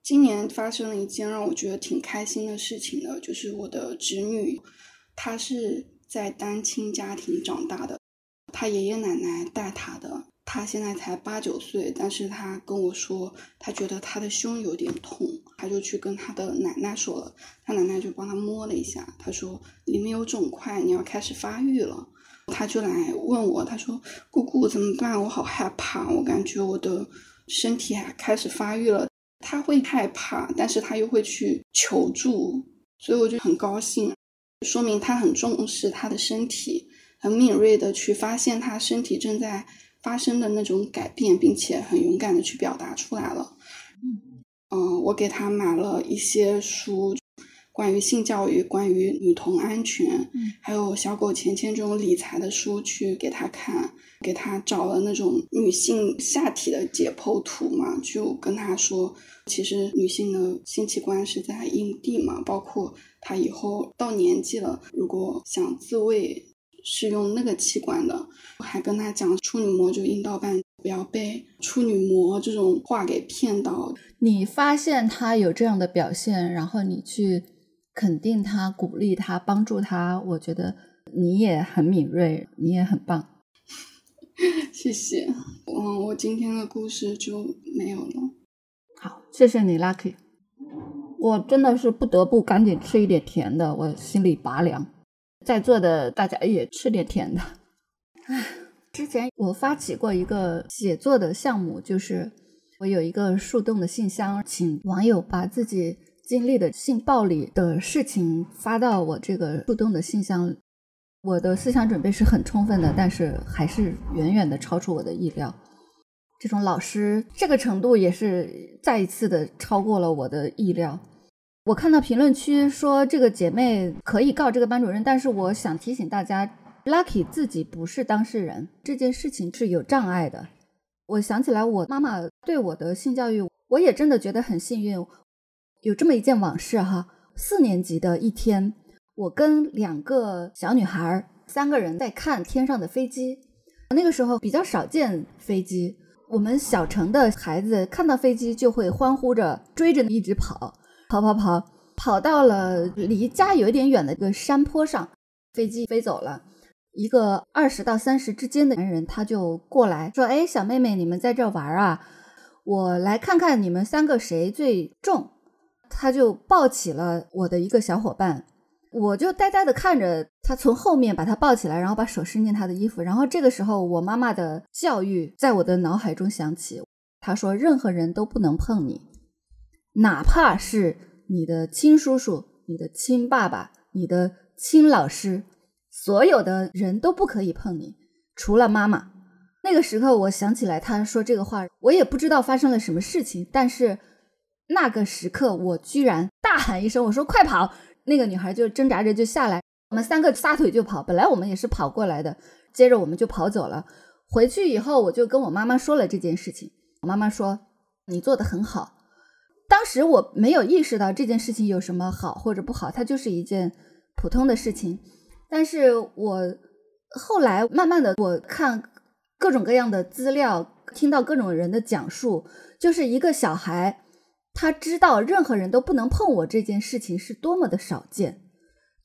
Speaker 8: 今年发生了一件让我觉得挺开心的事情的，就是我的侄女，她是在单亲家庭长大的，她爷爷奶奶带她的，她现在才八九岁，但是她跟我说，她觉得她的胸有点痛，她就去跟她的奶奶说了，她奶奶就帮她摸了一下，她说里面有肿块，你要开始发育了，她就来问我，她说姑姑怎么办？我好害怕，我感觉我的身体还开始发育了。他会害怕，但是他又会去求助，所以我就很高兴，说明他很重视他的身体，很敏锐的去发现他身体正在发生的那种改变，并且很勇敢的去表达出来了。嗯，我给他买了一些书，关于性教育，关于女童安全，还有小狗钱钱这种理财的书去给他看。给他找了那种女性下体的解剖图嘛，就跟他说，其实女性的性器官是在阴蒂嘛，包括她以后到年纪了，如果想自慰是用那个器官的。我还跟他讲，处女膜就阴道瓣，不要被处女膜这种话给骗到。
Speaker 1: 你发现他有这样的表现，然后你去肯定他、鼓励他、帮助他，我觉得你也很敏锐，你也很棒。
Speaker 8: 谢谢，嗯，我今天的故事就没有了。
Speaker 1: 好，谢谢你，Lucky。我真的是不得不赶紧吃一点甜的，我心里拔凉。在座的大家也吃点甜的。唉，之前我发起过一个写作的项目，就是我有一个树洞的信箱，请网友把自己经历的性暴力的事情发到我这个树洞的信箱。我的思想准备是很充分的，但是还是远远的超出我的意料。这种老师这个程度也是再一次的超过了我的意料。我看到评论区说这个姐妹可以告这个班主任，但是我想提醒大家，Lucky 自己不是当事人，这件事情是有障碍的。我想起来，我妈妈对我的性教育，我也真的觉得很幸运。有这么一件往事哈，四年级的一天，我跟两个小女孩，三个人在看天上的飞机。那个时候比较少见飞机，我们小城的孩子看到飞机就会欢呼着追着一直跑。跑跑跑，跑到了离家有一点远的一个山坡上，飞机飞走了。一个二十到三十之间的男人，他就过来说：“哎，小妹妹，你们在这玩啊？我来看看你们三个谁最重。”他就抱起了我的一个小伙伴，我就呆呆的看着他从后面把他抱起来，然后把手伸进他的衣服。然后这个时候，我妈妈的教育在我的脑海中响起，她说：“任何人都不能碰你。”哪怕是你的亲叔叔、你的亲爸爸、你的亲老师，所有的人都不可以碰你，除了妈妈。那个时刻，我想起来他说这个话，我也不知道发生了什么事情，但是那个时刻，我居然大喊一声：“我说快跑！”那个女孩就挣扎着就下来，我们三个撒腿就跑。本来我们也是跑过来的，接着我们就跑走了。回去以后，我就跟我妈妈说了这件事情，我妈妈说：“你做的很好。”当时我没有意识到这件事情有什么好或者不好，它就是一件普通的事情。但是我后来慢慢的，我看各种各样的资料，听到各种人的讲述，就是一个小孩，他知道任何人都不能碰我这件事情是多么的少见，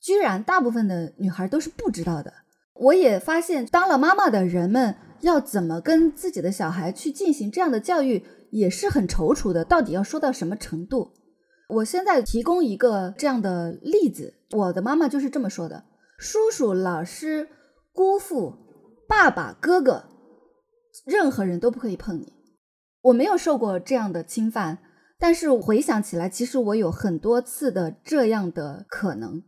Speaker 1: 居然大部分的女孩都是不知道的。我也发现，当了妈妈的人们要怎么跟自己的小孩去进行这样的教育。也是很踌躇的，到底要说到什么程度？我现在提供一个这样的例子，我的妈妈就是这么说的：叔叔、老师、姑父、爸爸、哥哥，任何人都不可以碰你。我没有受过这样的侵犯，但是回想起来，其实我有很多次的这样的可能，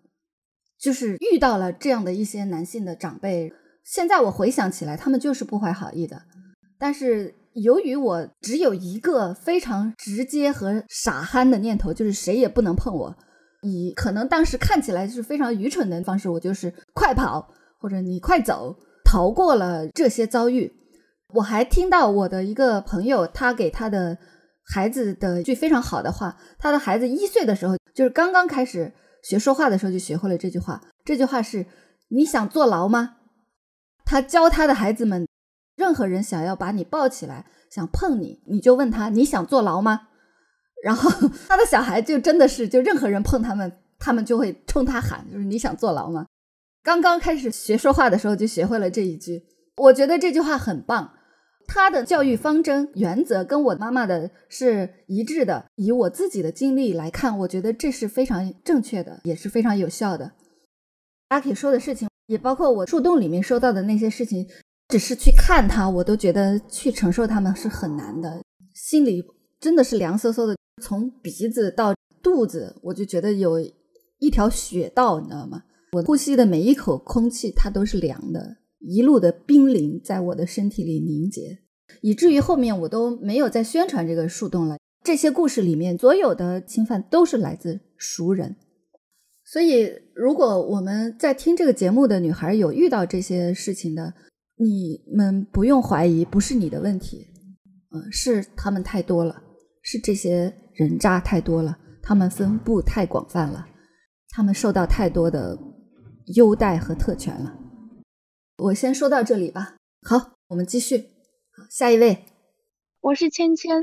Speaker 1: 就是遇到了这样的一些男性的长辈。现在我回想起来，他们就是不怀好意的，但是。由于我只有一个非常直接和傻憨的念头，就是谁也不能碰我。以可能当时看起来是非常愚蠢的方式，我就是快跑，或者你快走，逃过了这些遭遇。我还听到我的一个朋友，他给他的孩子的一句非常好的话。他的孩子一岁的时候，就是刚刚开始学说话的时候，就学会了这句话。这句话是：你想坐牢吗？他教他的孩子们。任何人想要把你抱起来，想碰你，你就问他你想坐牢吗？然后他的小孩就真的是，就任何人碰他们，他们就会冲他喊，就是你想坐牢吗？刚刚开始学说话的时候就学会了这一句，我觉得这句话很棒。他的教育方针原则跟我妈妈的是一致的。以我自己的经历来看，我觉得这是非常正确的，也是非常有效的。阿 K 说的事情，也包括我树洞里面收到的那些事情。只是去看他，我都觉得去承受他们是很难的，心里真的是凉飕飕的。从鼻子到肚子，我就觉得有一条血道，你知道吗？我呼吸的每一口空气，它都是凉的，一路的冰凌在我的身体里凝结，以至于后面我都没有再宣传这个树洞了。这些故事里面，所有的侵犯都是来自熟人。所以，如果我们在听这个节目的女孩有遇到这些事情的，你们不用怀疑，不是你的问题，嗯，是他们太多了，是这些人渣太多了，他们分布太广泛了，他们受到太多的优待和特权了。我先说到这里吧。好，我们继续。好，下一位，
Speaker 9: 我是芊芊。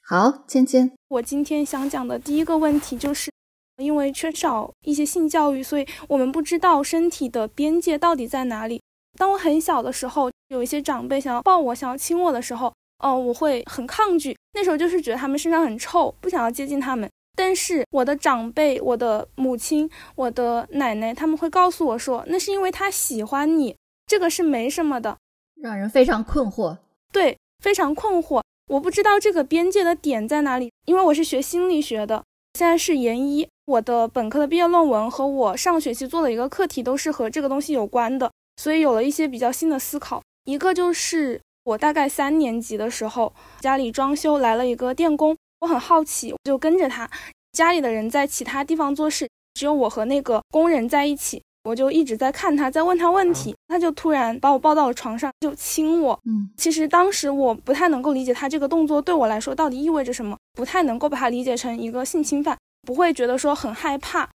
Speaker 1: 好，芊芊，
Speaker 9: 我今天想讲的第一个问题就是，因为缺少一些性教育，所以我们不知道身体的边界到底在哪里。当我很小的时候，有一些长辈想要抱我、想要亲我的时候，嗯，我会很抗拒。那时候就是觉得他们身上很臭，不想要接近他们。但是我的长辈、我的母亲、我的奶奶，他们会告诉我说，那是因为他喜欢你，这个是没什么的。
Speaker 1: 让人非常困惑。
Speaker 9: 对，非常困惑。我不知道这个边界的点在哪里，因为我是学心理学的，现在是研一，我的本科的毕业论文和我上学期做的一个课题都是和这个东西有关的，所以有了一些比较新的思考。一个就是我大概三年级的时候，家里装修来了一个电工，我很好奇，我就跟着他。家里的人在其他地方做事，只有我和那个工人在一起。我就一直在看他，在问他问题，他就突然把我抱到了床上，就亲我。
Speaker 1: 嗯，
Speaker 9: 其实当时我不太能够理解他这个动作对我来说到底意味着什么，不太能够把它理解成一个性侵犯，不会觉得说很害怕。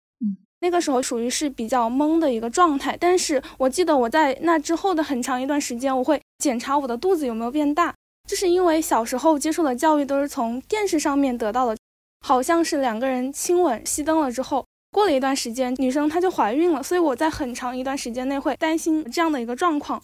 Speaker 1: 嗯，
Speaker 9: 那个时候属于是比较懵的一个状态。但是我记得我在那之后的很长一段时间，我会检查我的肚子有没有变大，这是因为小时候接受的教育都是从电视上面得到的，好像是两个人亲吻熄灯了之后。过了一段时间，女生她就怀孕了，所以我在很长一段时间内会担心这样的一个状况。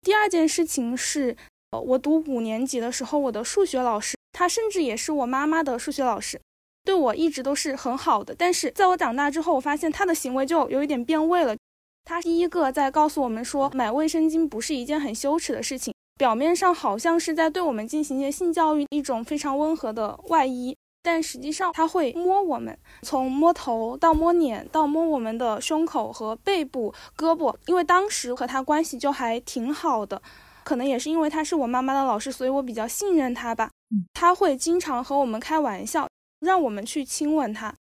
Speaker 9: 第二件事情是，呃，我读五年级的时候，我的数学老师，他甚至也是我妈妈的数学老师，对我一直都是很好的。但是在我长大之后，我发现他的行为就有一点变味了。他第一个在告诉我们说，买卫生巾不是一件很羞耻的事情，表面上好像是在对我们进行一些性教育，一种非常温和的外衣。但实际上，他会摸我们，从摸头到摸脸，到摸我们的胸口和背部、胳膊。因为当时和他关系就还挺好的，可能也是因为他是我妈妈的老师，所以我比较信任他吧。他会经常和我们开玩笑，让我们去亲吻他。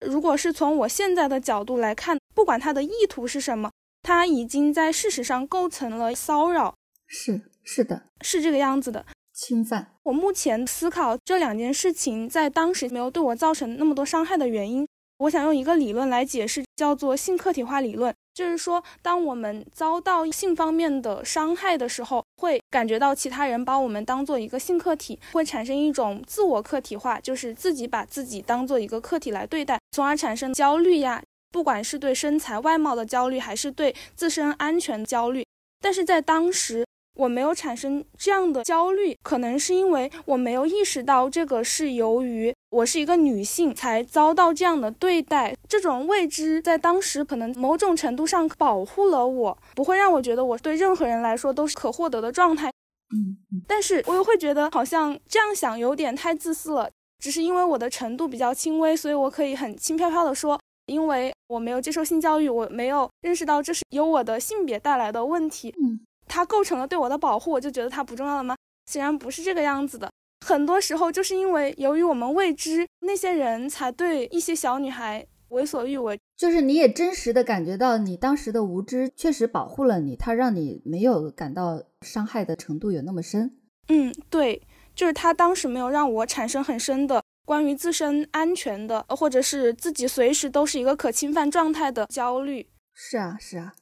Speaker 9: 如果是从我现在的角度来看，不管他的意图是什么，他已经在事实上构成了骚扰。
Speaker 1: 是是的，
Speaker 9: 是这个样子的。
Speaker 1: 侵犯。
Speaker 9: 我目前思考这两件事情在当时没有对我造成那么多伤害的原因，我想用一个理论来解释，叫做性客体化理论。就是说，当我们遭到性方面的伤害的时候，会感觉到其他人把我们当做一个性客体，会产生一种自我客体化，就是自己把自己当做一个客体来对待，从而产生焦虑呀，不管是对身材外貌的焦虑，还是对自身安全焦虑。但是在当时，我没有产生这样的焦虑，可能是因为我没有意识到这个是由于我是一个女性才遭到这样的对待。这种未知在当时可能某种程度上保护了我，不会让我觉得我对任何人来说都是可获得的状态。
Speaker 1: 嗯，
Speaker 9: 但是我又会觉得好像这样想有点太自私了。只是因为我的程度比较轻微，所以我可以很轻飘飘的说，因为我没有接受性教育，我没有认识到这是由我的性别带来的问题。
Speaker 1: 嗯。
Speaker 9: 它构成了对我的保护，我就觉得它不重要了吗？显然不是这个样子的。很多时候就是因为由于我们未知，那些人才对一些小女孩为所欲为。
Speaker 1: 就是你也真实的感觉到，你当时的无知确实保护了你，它让你没有感到伤害的程度有那么深。
Speaker 9: 嗯，对，就是他当时没有让我产生很深的关于自身安全的，或者是自己随时都是一个可侵犯状态的焦虑。
Speaker 1: 是啊，是啊。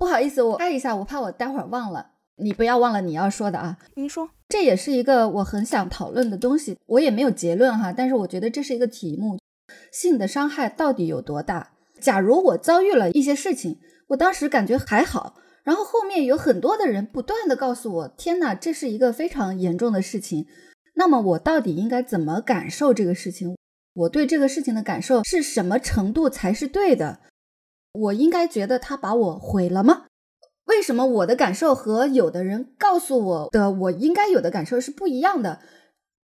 Speaker 1: 不好意思，我拍一下，我怕我待会儿忘了，你不要忘了你要说的啊。
Speaker 9: 您说，
Speaker 1: 这也是一个我很想讨论的东西，我也没有结论哈，但是我觉得这是一个题目：性的伤害到底有多大？假如我遭遇了一些事情，我当时感觉还好，然后后面有很多的人不断的告诉我，天哪，这是一个非常严重的事情，那么我到底应该怎么感受这个事情？我对这个事情的感受是什么程度才是对的？我应该觉得他把我毁了吗？为什么我的感受和有的人告诉我的我应该有的感受是不一样的？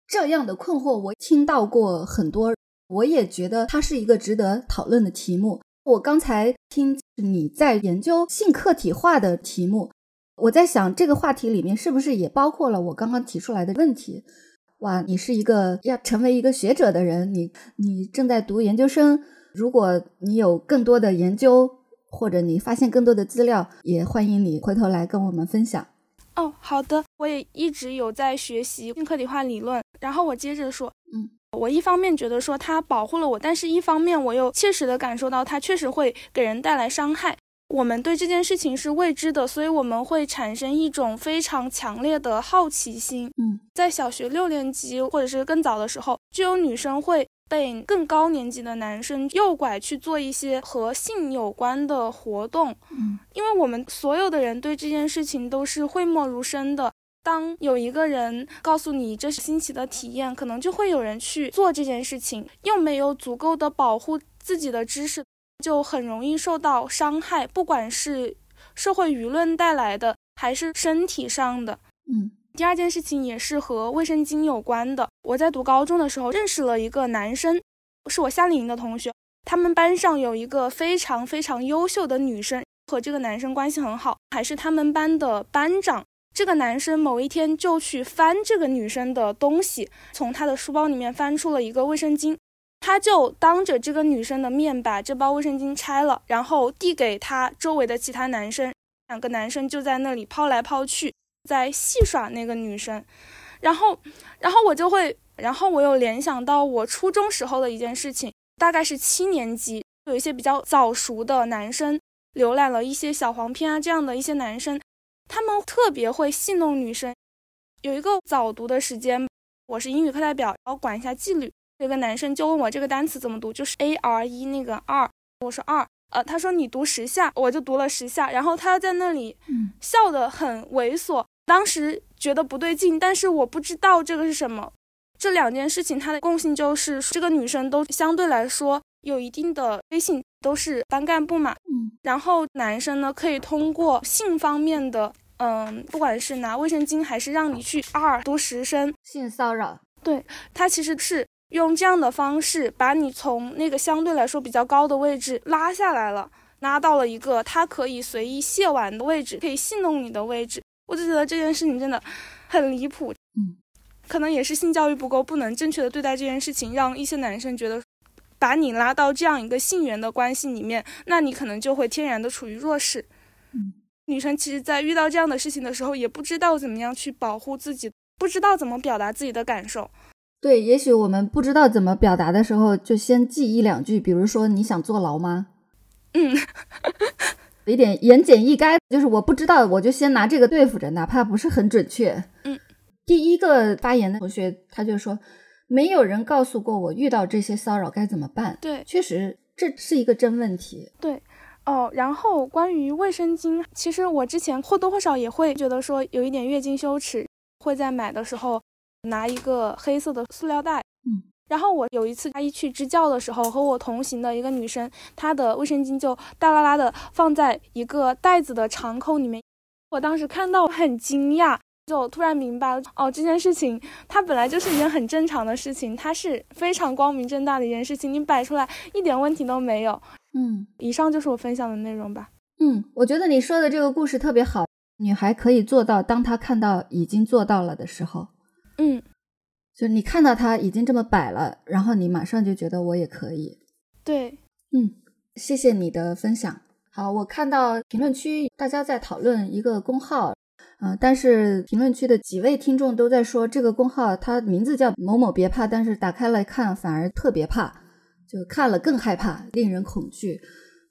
Speaker 1: 这样的困惑我听到过很多，我也觉得它是一个值得讨论的题目。我刚才听你在研究性客体化的题目，我在想这个话题里面是不是也包括了我刚刚提出来的问题？哇，你是一个要成为一个学者的人，你你正在读研究生。如果你有更多的研究，或者你发现更多的资料，也欢迎你回头来跟我们分享。
Speaker 9: 哦，好的，我也一直有在学习性客体化理论。然后我接着说，
Speaker 1: 嗯，
Speaker 9: 我一方面觉得说它保护了我，但是一方面我又切实的感受到它确实会给人带来伤害。我们对这件事情是未知的，所以我们会产生一种非常强烈的好奇心。
Speaker 1: 嗯，
Speaker 9: 在小学六年级或者是更早的时候，就有女生会。被更高年级的男生诱拐去做一些和性有关的活动，
Speaker 1: 嗯，
Speaker 9: 因为我们所有的人对这件事情都是讳莫如深的。当有一个人告诉你这是新奇的体验，可能就会有人去做这件事情，又没有足够的保护自己的知识，就很容易受到伤害。不管是社会舆论带来的，还是身体上的。
Speaker 1: 嗯，
Speaker 9: 第二件事情也是和卫生巾有关的。我在读高中的时候认识了一个男生，是我夏令营的同学。他们班上有一个非常非常优秀的女生，和这个男生关系很好，还是他们班的班长。这个男生某一天就去翻这个女生的东西，从她的书包里面翻出了一个卫生巾，他就当着这个女生的面把这包卫生巾拆了，然后递给他周围的其他男生。两个男生就在那里抛来抛去，在戏耍那个女生。然后，然后我就会，然后我又联想到我初中时候的一件事情。大概是七年级，有一些比较早熟的男生，浏览了一些小黄片啊，这样的一些男生，他们特别会戏弄女生。有一个早读的时间，我是英语课代表，然后管一下纪律。有个男生就问我这个单词怎么读，就是 A R E 那个二，我说二，呃，他说你读十下，我就读了十下，然后他在那里笑得很猥琐。当时觉得不对劲，但是我不知道这个是什么。这两件事情它的共性就是，这个女生都相对来说有一定的威信，都是班干部嘛。
Speaker 1: 嗯，
Speaker 9: 然后男生呢可以通过性方面的，嗯，不管是拿卫生巾还是让你去二读十声
Speaker 1: 性骚扰，
Speaker 9: 对他其实是用这样的方式把你从那个相对来说比较高的位置拉下来了，拉到了一个他可以随意亵玩的位置，可以戏弄你的位置。我就觉得这件事情真的很离谱。
Speaker 1: 嗯。
Speaker 9: 可能也是性教育不够，不能正确的对待这件事情，让一些男生觉得，把你拉到这样一个性缘的关系里面，那你可能就会天然的处于弱势。
Speaker 1: 嗯，
Speaker 9: 女生其实，在遇到这样的事情的时候，也不知道怎么样去保护自己，不知道怎么表达自己的感受。
Speaker 1: 对，也许我们不知道怎么表达的时候，就先记一两句，比如说你想坐牢吗？
Speaker 9: 嗯，
Speaker 1: 一点言简意赅，就是我不知道，我就先拿这个对付着，哪怕不是很准确。
Speaker 9: 嗯。
Speaker 1: 第一个发言的同学，他就说，没有人告诉过我遇到这些骚扰该怎么办。
Speaker 9: 对，
Speaker 1: 确实这是一个真问题。
Speaker 9: 对，哦，然后关于卫生巾，其实我之前或多或少也会觉得说有一点月经羞耻，会在买的时候拿一个黑色的塑料袋。
Speaker 1: 嗯，
Speaker 9: 然后我有一次阿姨去支教的时候，和我同行的一个女生，她的卫生巾就大啦啦的放在一个袋子的长扣里面，我当时看到很惊讶。就突然明白了哦，这件事情它本来就是一件很正常的事情，它是非常光明正大的一件事情，你摆出来一点问题都没有。
Speaker 1: 嗯，
Speaker 9: 以上就是我分享的内容吧。
Speaker 1: 嗯，我觉得你说的这个故事特别好，女孩可以做到，当她看到已经做到了的时候，
Speaker 9: 嗯，
Speaker 1: 就你看到他已经这么摆了，然后你马上就觉得我也可以。
Speaker 9: 对，
Speaker 1: 嗯，谢谢你的分享。好，我看到评论区大家在讨论一个公号。嗯！但是评论区的几位听众都在说，这个公号它名字叫某某别怕，但是打开来看反而特别怕，就看了更害怕，令人恐惧。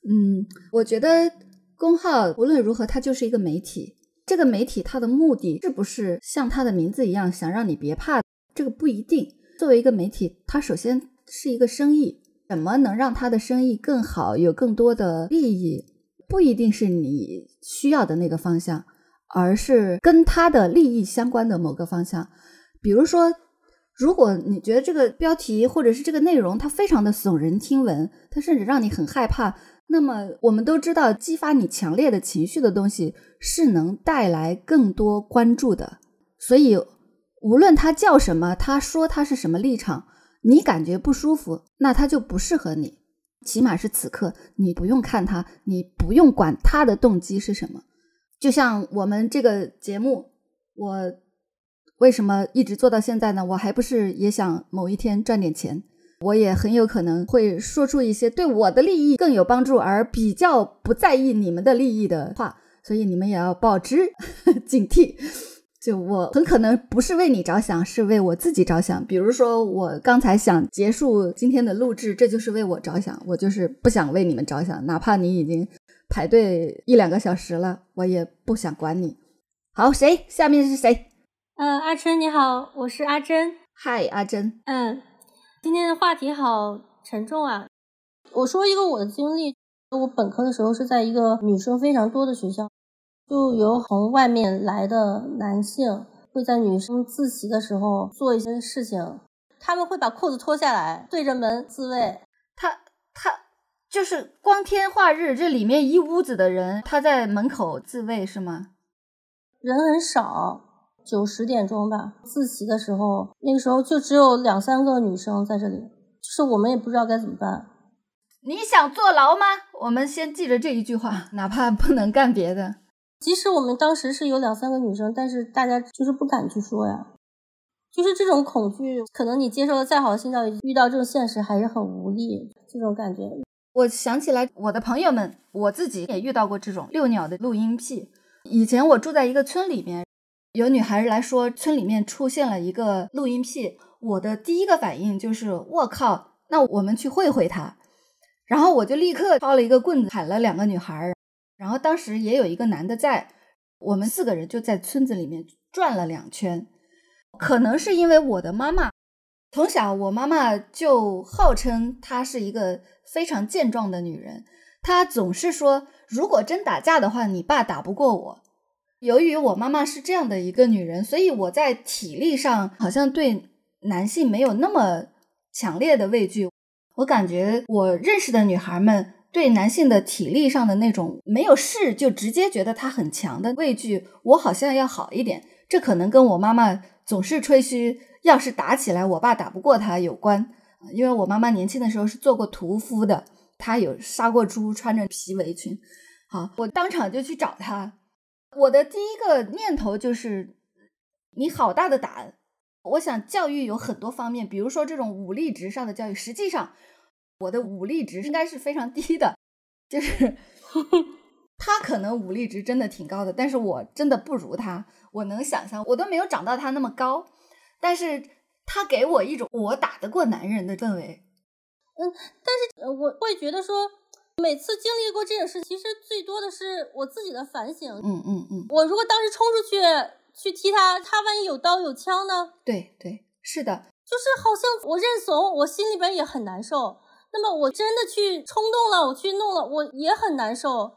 Speaker 1: 嗯，我觉得公号无论如何，它就是一个媒体。这个媒体它的目的是不是像它的名字一样想让你别怕？这个不一定。作为一个媒体，它首先是一个生意，怎么能让它的生意更好，有更多的利益，不一定是你需要的那个方向。而是跟他的利益相关的某个方向，比如说，如果你觉得这个标题或者是这个内容它非常的耸人听闻，它甚至让你很害怕，那么我们都知道，激发你强烈的情绪的东西是能带来更多关注的。所以，无论他叫什么，他说他是什么立场，你感觉不舒服，那他就不适合你。起码是此刻，你不用看他，你不用管他的动机是什么。就像我们这个节目，我为什么一直做到现在呢？我还不是也想某一天赚点钱？我也很有可能会说出一些对我的利益更有帮助，而比较不在意你们的利益的话，所以你们也要保持 警惕。就我很可能不是为你着想，是为我自己着想。比如说，我刚才想结束今天的录制，这就是为我着想，我就是不想为你们着想，哪怕你已经。排队一两个小时了，我也不想管你。好，谁？下面是谁？
Speaker 10: 呃，阿琛你好，我是阿珍。
Speaker 1: 嗨，阿珍。
Speaker 10: 嗯，今天的话题好沉重啊。我说一个我的经历，我本科的时候是在一个女生非常多的学校，就有从外面来的男性会在女生自习的时候做一些事情，他们会把裤子脱下来对着门自慰。
Speaker 1: 他他。就是光天化日，这里面一屋子的人，他在门口自慰是吗？
Speaker 10: 人很少，九十点钟吧，自习的时候，那个时候就只有两三个女生在这里，就是我们也不知道该怎么办。
Speaker 1: 你想坐牢吗？我们先记着这一句话，哪怕不能干别的。
Speaker 10: 即使我们当时是有两三个女生，但是大家就是不敢去说呀。就是这种恐惧，可能你接受了再好的性教育，遇到这种现实还是很无力，这种感觉。
Speaker 1: 我想起来，我的朋友们，我自己也遇到过这种遛鸟的录音癖。以前我住在一个村里面，有女孩来说村里面出现了一个录音癖，我的第一个反应就是我靠，那我们去会会他。然后我就立刻抄了一个棍子喊了两个女孩，然后当时也有一个男的在，我们四个人就在村子里面转了两圈。可能是因为我的妈妈从小，我妈妈就号称她是一个非常健壮的女人，她总是说，如果真打架的话，你爸打不过我。由于我妈妈是这样的一个女人，所以我在体力上好像对男性没有那么强烈的畏惧。我感觉我认识的女孩们对男性的体力上的那种没有试就直接觉得他很强的畏惧，我好像要好一点。这可能跟我妈妈总是吹嘘，要是打起来我爸打不过他有关。因为我妈妈年轻的时候是做过屠夫的，她有杀过猪，穿着皮围裙。好，我当场就去找她。我的第一个念头就是，你好大的胆！我想教育有很多方面，比如说这种武力值上的教育。实际上，我的武力值应该是非常低的，就是 他可能武力值真的挺高的，但是我真的不如他。我能想象，我都没有长到他那么高，但是他给我一种我打得过男人的氛围。
Speaker 10: 嗯，但是我会觉得说，每次经历过这种事，其实最多的是我自己的反省。
Speaker 1: 嗯嗯嗯，
Speaker 10: 我如果当时冲出去去踢他，他万一有刀有枪呢？
Speaker 1: 对对，是的，
Speaker 10: 就是好像我认怂，我心里边也很难受。那么我真的去冲动了，我去弄了，我也很难受。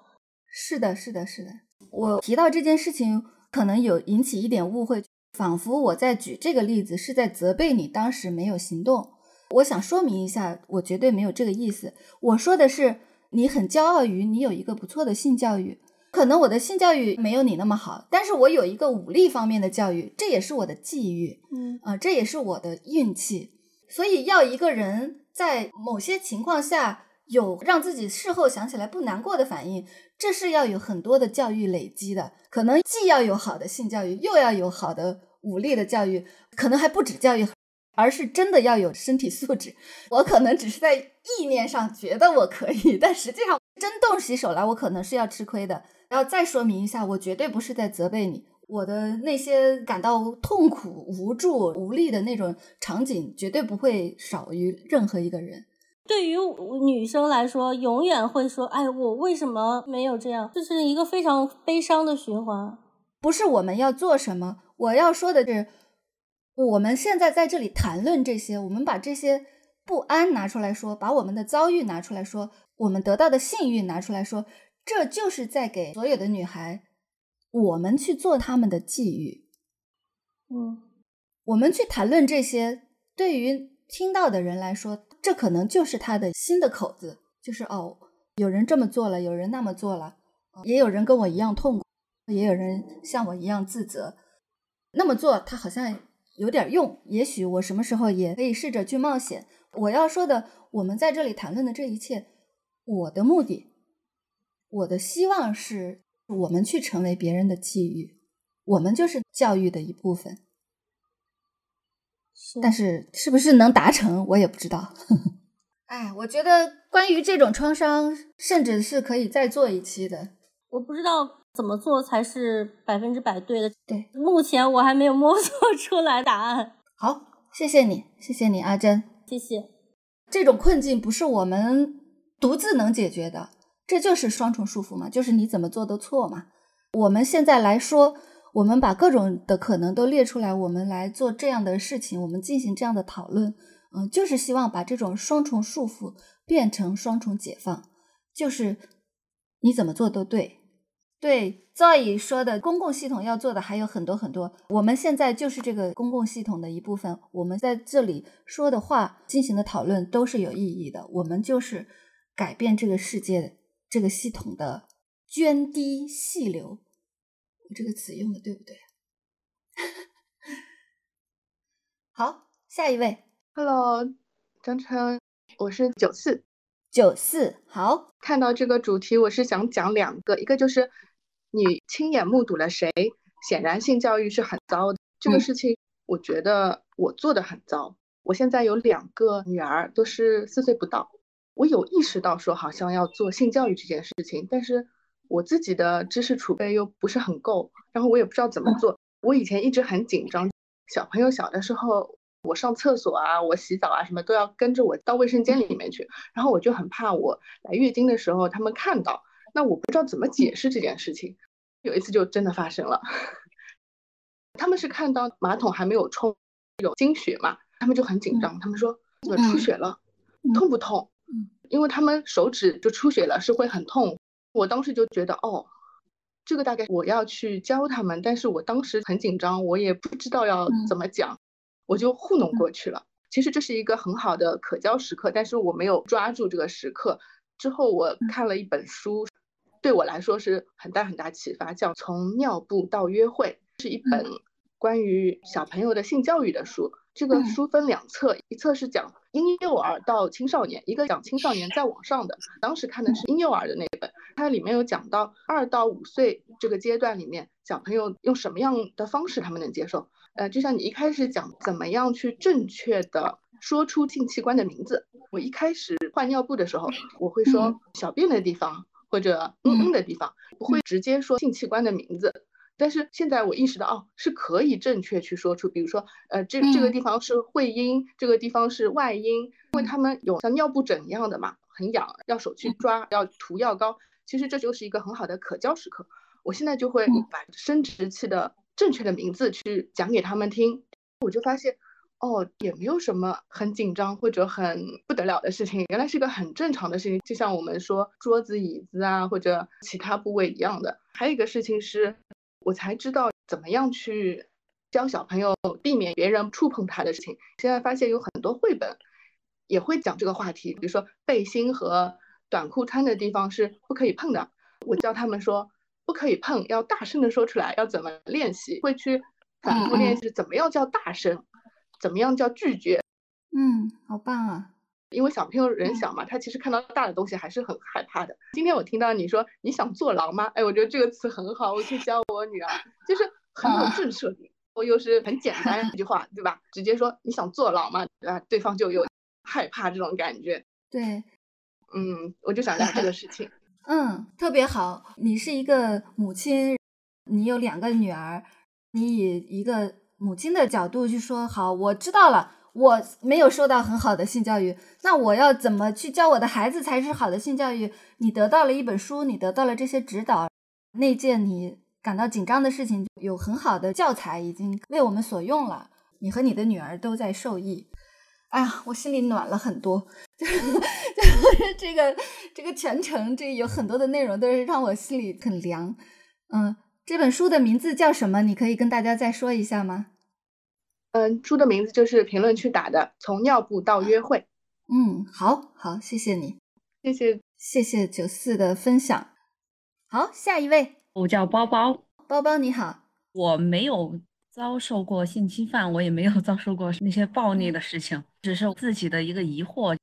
Speaker 1: 是的，是的，是的。我提到这件事情，可能有引起一点误会，仿佛我在举这个例子是在责备你当时没有行动。我想说明一下，我绝对没有这个意思。我说的是，你很骄傲于你有一个不错的性教育，可能我的性教育没有你那么好，但是我有一个武力方面的教育，这也是我的际遇，
Speaker 10: 嗯
Speaker 1: 啊、这也是我的运气。所以要一个人在某些情况下有让自己事后想起来不难过的反应，这是要有很多的教育累积的，可能既要有好的性教育，又要有好的武力的教育，可能还不止教育，而是真的要有身体素质。我可能只是在意念上觉得我可以，但实际上真动起手来，我可能是要吃亏的。然后再说明一下，我绝对不是在责备你。我的那些感到痛苦、无助、无力的那种场景，绝对不会少于任何一个人。
Speaker 10: 对于女生来说，永远会说：“哎，我为什么没有这样？”这是一个非常悲伤的循环。
Speaker 1: 不是我们要做什么，我要说的是，我们现在在这里谈论这些，我们把这些不安拿出来说，把我们的遭遇拿出来说，我们得到的幸运拿出来说，这就是在给所有的女孩，我们去做他们的际遇。
Speaker 10: 嗯，
Speaker 1: 我们去谈论这些，对于听到的人来说，这可能就是他的新的口子，就是哦，有人这么做了，有人那么做了，也有人跟我一样痛苦，也有人像我一样自责。那么做，他好像有点用，也许我什么时候也可以试着去冒险。我要说的，我们在这里谈论的这一切，我的目的，我的希望是我们去成为别人的际遇，我们就是教育的一部分。但是是不是能达成，我也不知道。哎，我觉得关于这种创伤，甚至是可以再做一期的。
Speaker 10: 我不知道怎么做才是百分之百对的。
Speaker 1: 对，
Speaker 10: 目前我还没有摸索出来答案。
Speaker 1: 好，谢谢你，谢谢你，阿珍，
Speaker 10: 谢谢。
Speaker 1: 这种困境不是我们独自能解决的，这就是双重束缚嘛，就是你怎么做都错嘛。我们现在来说。我们把各种的可能都列出来，我们来做这样的事情，我们进行这样的讨论，嗯、就是希望把这种双重束缚变成双重解放，就是你怎么做都对。对 Zoe 说的，公共系统要做的还有很多很多，我们现在就是这个公共系统的一部分，我们在这里说的话、进行的讨论都是有意义的，我们就是改变这个世界、这个系统的涓滴细流。我这个词用的对不对？好，下一位。
Speaker 11: Hello，张琛，我是九四。
Speaker 1: 九四，好。
Speaker 11: 看到这个主题，我是想讲两个，一个就是你亲眼目睹了谁，显然性教育是很糟的。这个事情，我觉得我做的很糟。我现在有两个女儿，都是四岁不到。我有意识到说好像要做性教育这件事情，但是我自己的知识储备又不是很够，然后我也不知道怎么做。我以前一直很紧张，小朋友小的时候，我上厕所啊，我洗澡啊，什么都要跟着我到卫生间里面去，然后我就很怕我来月经的时候他们看到，那我不知道怎么解释这件事情。有一次就真的发生了，他们是看到马桶还没有冲，有经血嘛，他们就很紧张，他们说怎么出血了，痛不痛？因为他们手指就出血了，是会很痛。我当时就觉得哦。这个大概我要去教他们，但是我当时很紧张，我也不知道要怎么讲，我就糊弄过去了。其实这是一个很好的可教时刻，但是我没有抓住这个时刻。之后我看了一本书，对我来说是很大很大启发，叫《从尿布到约会》，是一本关于小朋友的性教育的书。这个书分两册，一册是讲婴幼儿到青少年，一个讲青少年再往上的。当时看的是婴幼儿的那本，它里面有讲到二到五岁这个阶段里面，小朋友用什么样的方式他们能接受。呃，就像你一开始讲怎么样去正确的说出性器官的名字。我一开始换尿布的时候，我会说小便的地方或者嗯嗯的地方，不会直接说性器官的名字。但是现在我意识到，哦，是可以正确去说出，比如说，呃，这这个地方是会阴，这个地方是外阴，因为他们有像尿布疹一样的嘛，很痒，要手去抓，要涂药膏。其实这就是一个很好的可教时刻。我现在就会把生殖器的正确的名字去讲给他们听，我就发现，哦，也没有什么很紧张或者很不得了的事情，原来是个很正常的事情，就像我们说桌子、椅子啊或者其他部位一样的。还有一个事情是。我才知道怎么样去教小朋友避免别人触碰他的事情。现在发现有很多绘本也会讲这个话题，比如说背心和短裤穿的地方是不可以碰的。我教他们说不可以碰，要大声的说出来，要怎么练习，会去反复练习怎么样叫大声，怎么样叫拒绝。
Speaker 1: 嗯，好棒啊！
Speaker 11: 因为小朋友人小嘛，他其实看到大的东西还是很害怕的。今天我听到你说你想坐牢吗？哎，我觉得这个词很好，我去教我女儿，就是很有震慑力，我又是很简单一句话，对吧？直接说你想坐牢吗？啊，对方就有害怕这种感觉。
Speaker 1: 对，
Speaker 11: 嗯，我就想聊这个事情。
Speaker 1: 嗯，特别好。你是一个母亲，你有两个女儿，你以一个母亲的角度去说，好，我知道了。我没有受到很好的性教育，那我要怎么去教我的孩子才是好的性教育？你得到了一本书，你得到了这些指导，那件你感到紧张的事情，有很好的教材已经为我们所用了，你和你的女儿都在受益。哎呀，我心里暖了很多，就是这个这个全程这有很多的内容都是让我心里很凉。嗯，这本书的名字叫什么？你可以跟大家再说一下吗？
Speaker 11: 嗯，书的名字就是评论区打的，从尿布到约会。
Speaker 1: 嗯，好好，谢谢你，
Speaker 11: 谢谢
Speaker 1: 谢谢九四的分享。好，下一位，
Speaker 12: 我叫包包，
Speaker 1: 包包你好，
Speaker 12: 我没有遭受过性侵犯，我也没有遭受过那些暴力的事情，只是自己的一个疑惑。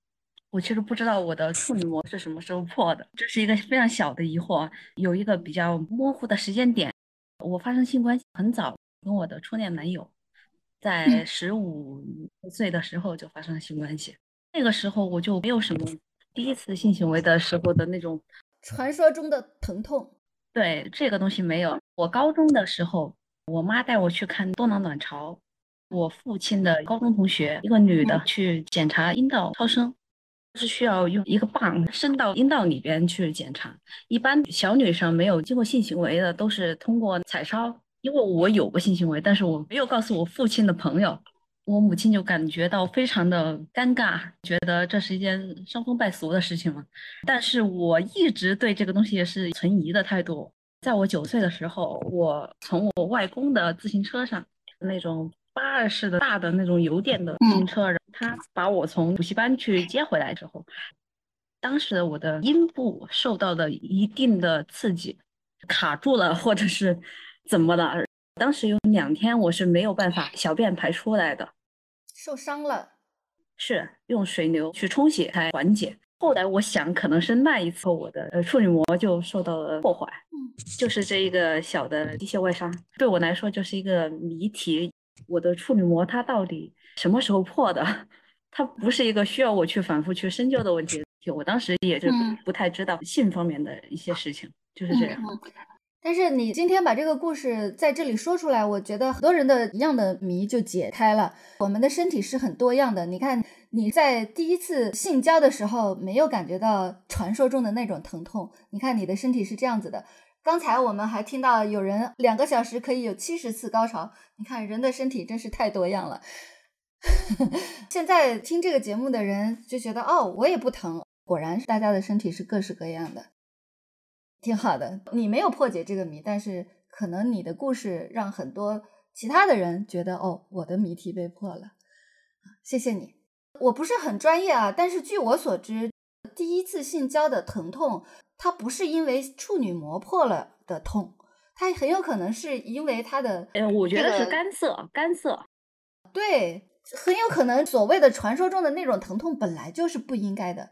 Speaker 12: 我其实不知道我的处女膜是什么时候破的，这是一个非常小的疑惑，有一个比较模糊的时间点。我发生性关系很早，跟我的初恋男友。在十五岁的时候就发生了性关系，那个时候我就没有什么第一次性行为的时候的那种
Speaker 1: 传说中的疼痛。
Speaker 12: 对这个东西没有。我高中的时候，我妈带我去看多囊卵巢，我父亲的高中同学一个女的去检查阴道超声，是需要用一个棒伸到阴道里边去检查。一般小女生没有经过性行为的都是通过彩超。因为我有过性行为，但是我没有告诉我父亲的朋友，我母亲就感觉到非常的尴尬，觉得这是一件伤风败俗的事情嘛。但是我一直对这个东西是存疑的态度。在我九岁的时候，我从我外公的自行车上，那种八二式的大的那种油电的自行车，然后他把我从补习班去接回来之后，当时我的阴部受到了一定的刺激，卡住了，或者是。怎么了？当时有两天我是没有办法小便排出来的，
Speaker 1: 受伤了。
Speaker 12: 是用水流去冲洗才缓解。后来我想，可能是那一次我的呃处女膜就受到了破坏，
Speaker 1: 嗯，
Speaker 12: 就是这一个小的机械外伤，对我来说就是一个谜题。我的处女膜它到底什么时候破的？它不是一个需要我去反复去深究的问题。我当时也是
Speaker 1: 嗯
Speaker 12: 不太知道性方面的一些事情，就是这样。
Speaker 1: 但是你今天把这个故事在这里说出来，我觉得很多人的一样的谜就解开了。我们的身体是很多样的。你看你在第一次性交的时候没有感觉到传说中的那种疼痛，你看你的身体是这样子的。刚才我们还听到有人两个小时可以有七十次高潮，你看人的身体真是太多样了。现在听这个节目的人就觉得哦，我也不疼，果然大家的身体是各式各样的。挺好的，你没有破解这个谜，但是可能你的故事让很多其他的人觉得，哦，我的谜题被破了。谢谢你，我不是很专业啊，但是据我所知，第一次性交的疼痛，它不是因为处女膜破了的痛，它很有可能是因为它的，
Speaker 12: 呃，我觉得是干涩，干涩。
Speaker 1: 对，很有可能所谓的传说中的那种疼痛本来就是不应该的，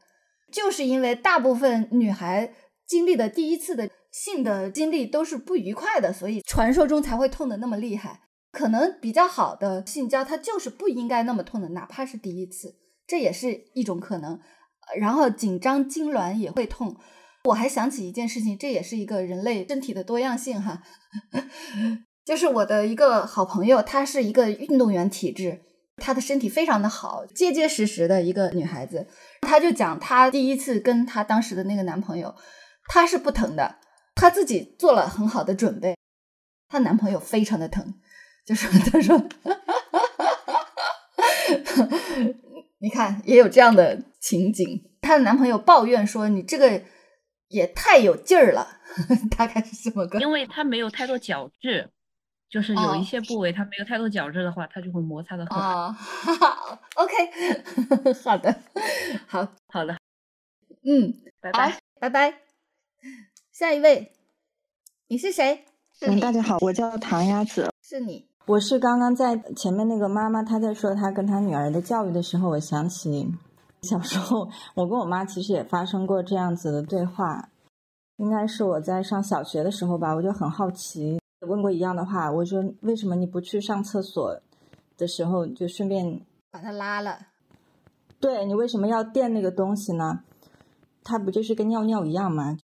Speaker 1: 就是因为大部分女孩经历的第一次的性的经历都是不愉快的，所以传说中才会痛的那么厉害。可能比较好的性交，它就是不应该那么痛的，哪怕是第一次，这也是一种可能。然后紧张痉挛也会痛。我还想起一件事情，这也是一个人类身体的多样性哈。就是我的一个好朋友，她是一个运动员体质，她的身体非常的好，结结实实的一个女孩子。她就讲她第一次跟她当时的那个男朋友，她是不疼的，她自己做了很好的准备，她男朋友非常的疼，就是 她说，你看也有这样的情景，她的男朋友抱怨说你这个也太有劲儿了，大概是这么个。
Speaker 12: 因为它没有太多角质，就是有
Speaker 1: 哦
Speaker 12: 一些部位它没有太多角质的话，它就会摩擦的很。
Speaker 1: 哦，OK，好的，好，
Speaker 12: 好的，
Speaker 1: 嗯，
Speaker 12: 拜拜，
Speaker 1: 拜拜。下一位，你是谁？是
Speaker 13: 嗯，大家好，我叫唐鸭子，
Speaker 1: 是你。
Speaker 13: 我是刚刚在前面那个妈妈她在说她跟她女儿的教育的时候，我想起小时候我跟我妈其实也发生过这样子的对话，应该是我在上小学的时候吧，我就很好奇，问过一样的话，我说为什么你不去上厕所的时候就顺便
Speaker 1: 把它拉了。
Speaker 13: 对你为什么要垫那个东西呢？它不就是跟尿尿一样吗？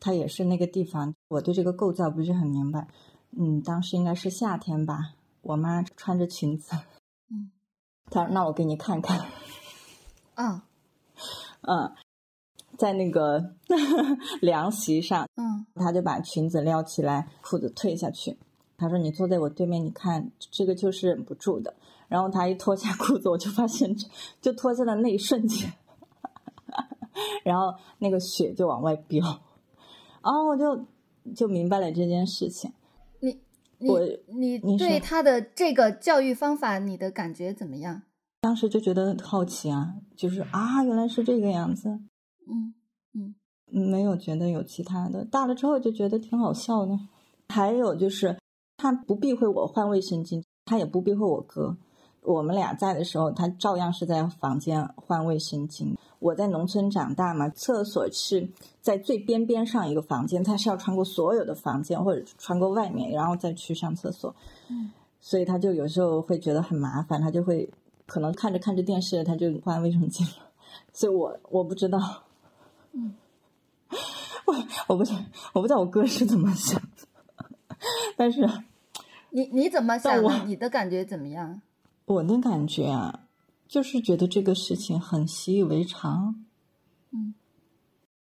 Speaker 13: 它也是那个地方。我对这个构造不是很明白。嗯，当时应该是夏天吧，我妈穿着裙子，
Speaker 1: 嗯，
Speaker 13: 她说：“那我给你看看。
Speaker 1: 啊，”
Speaker 13: 嗯，在那个 凉席上，
Speaker 1: 嗯，
Speaker 13: 她就把裙子撩起来，裤子退下去。她说：“你坐在我对面，你看这个就是忍不住的。”然后她一脱下裤子，我就发现，就脱下的那一瞬间，然后那个血就往外飙，然后我就就明白了这件事情。
Speaker 1: 你
Speaker 13: 我
Speaker 1: 你
Speaker 13: 你
Speaker 1: 对他的这个教育方法，你的感觉怎么样？
Speaker 13: 当时就觉得很好奇啊，就是啊，原来是这个样子，
Speaker 1: 嗯嗯
Speaker 13: 没有觉得有其他的。大了之后就觉得挺好笑的。还有就是，他不避讳我换卫生巾，他也不避讳我哥。我们俩在的时候，他照样是在房间换卫生巾。我在农村长大嘛，厕所是在最边边上一个房间，他是要穿过所有的房间或者穿过外面，然后再去上厕所。
Speaker 1: 嗯，
Speaker 13: 所以他就有时候会觉得很麻烦，他就会可能看着看着电视，他就换卫生巾了。所以我我不知道，
Speaker 1: 嗯，
Speaker 13: 我我不知我不知道我哥是怎么想的，但是
Speaker 1: 你你怎么想的？你的感觉怎么样？
Speaker 13: 我的感觉啊，就是觉得这个事情很习以为常。
Speaker 1: 嗯，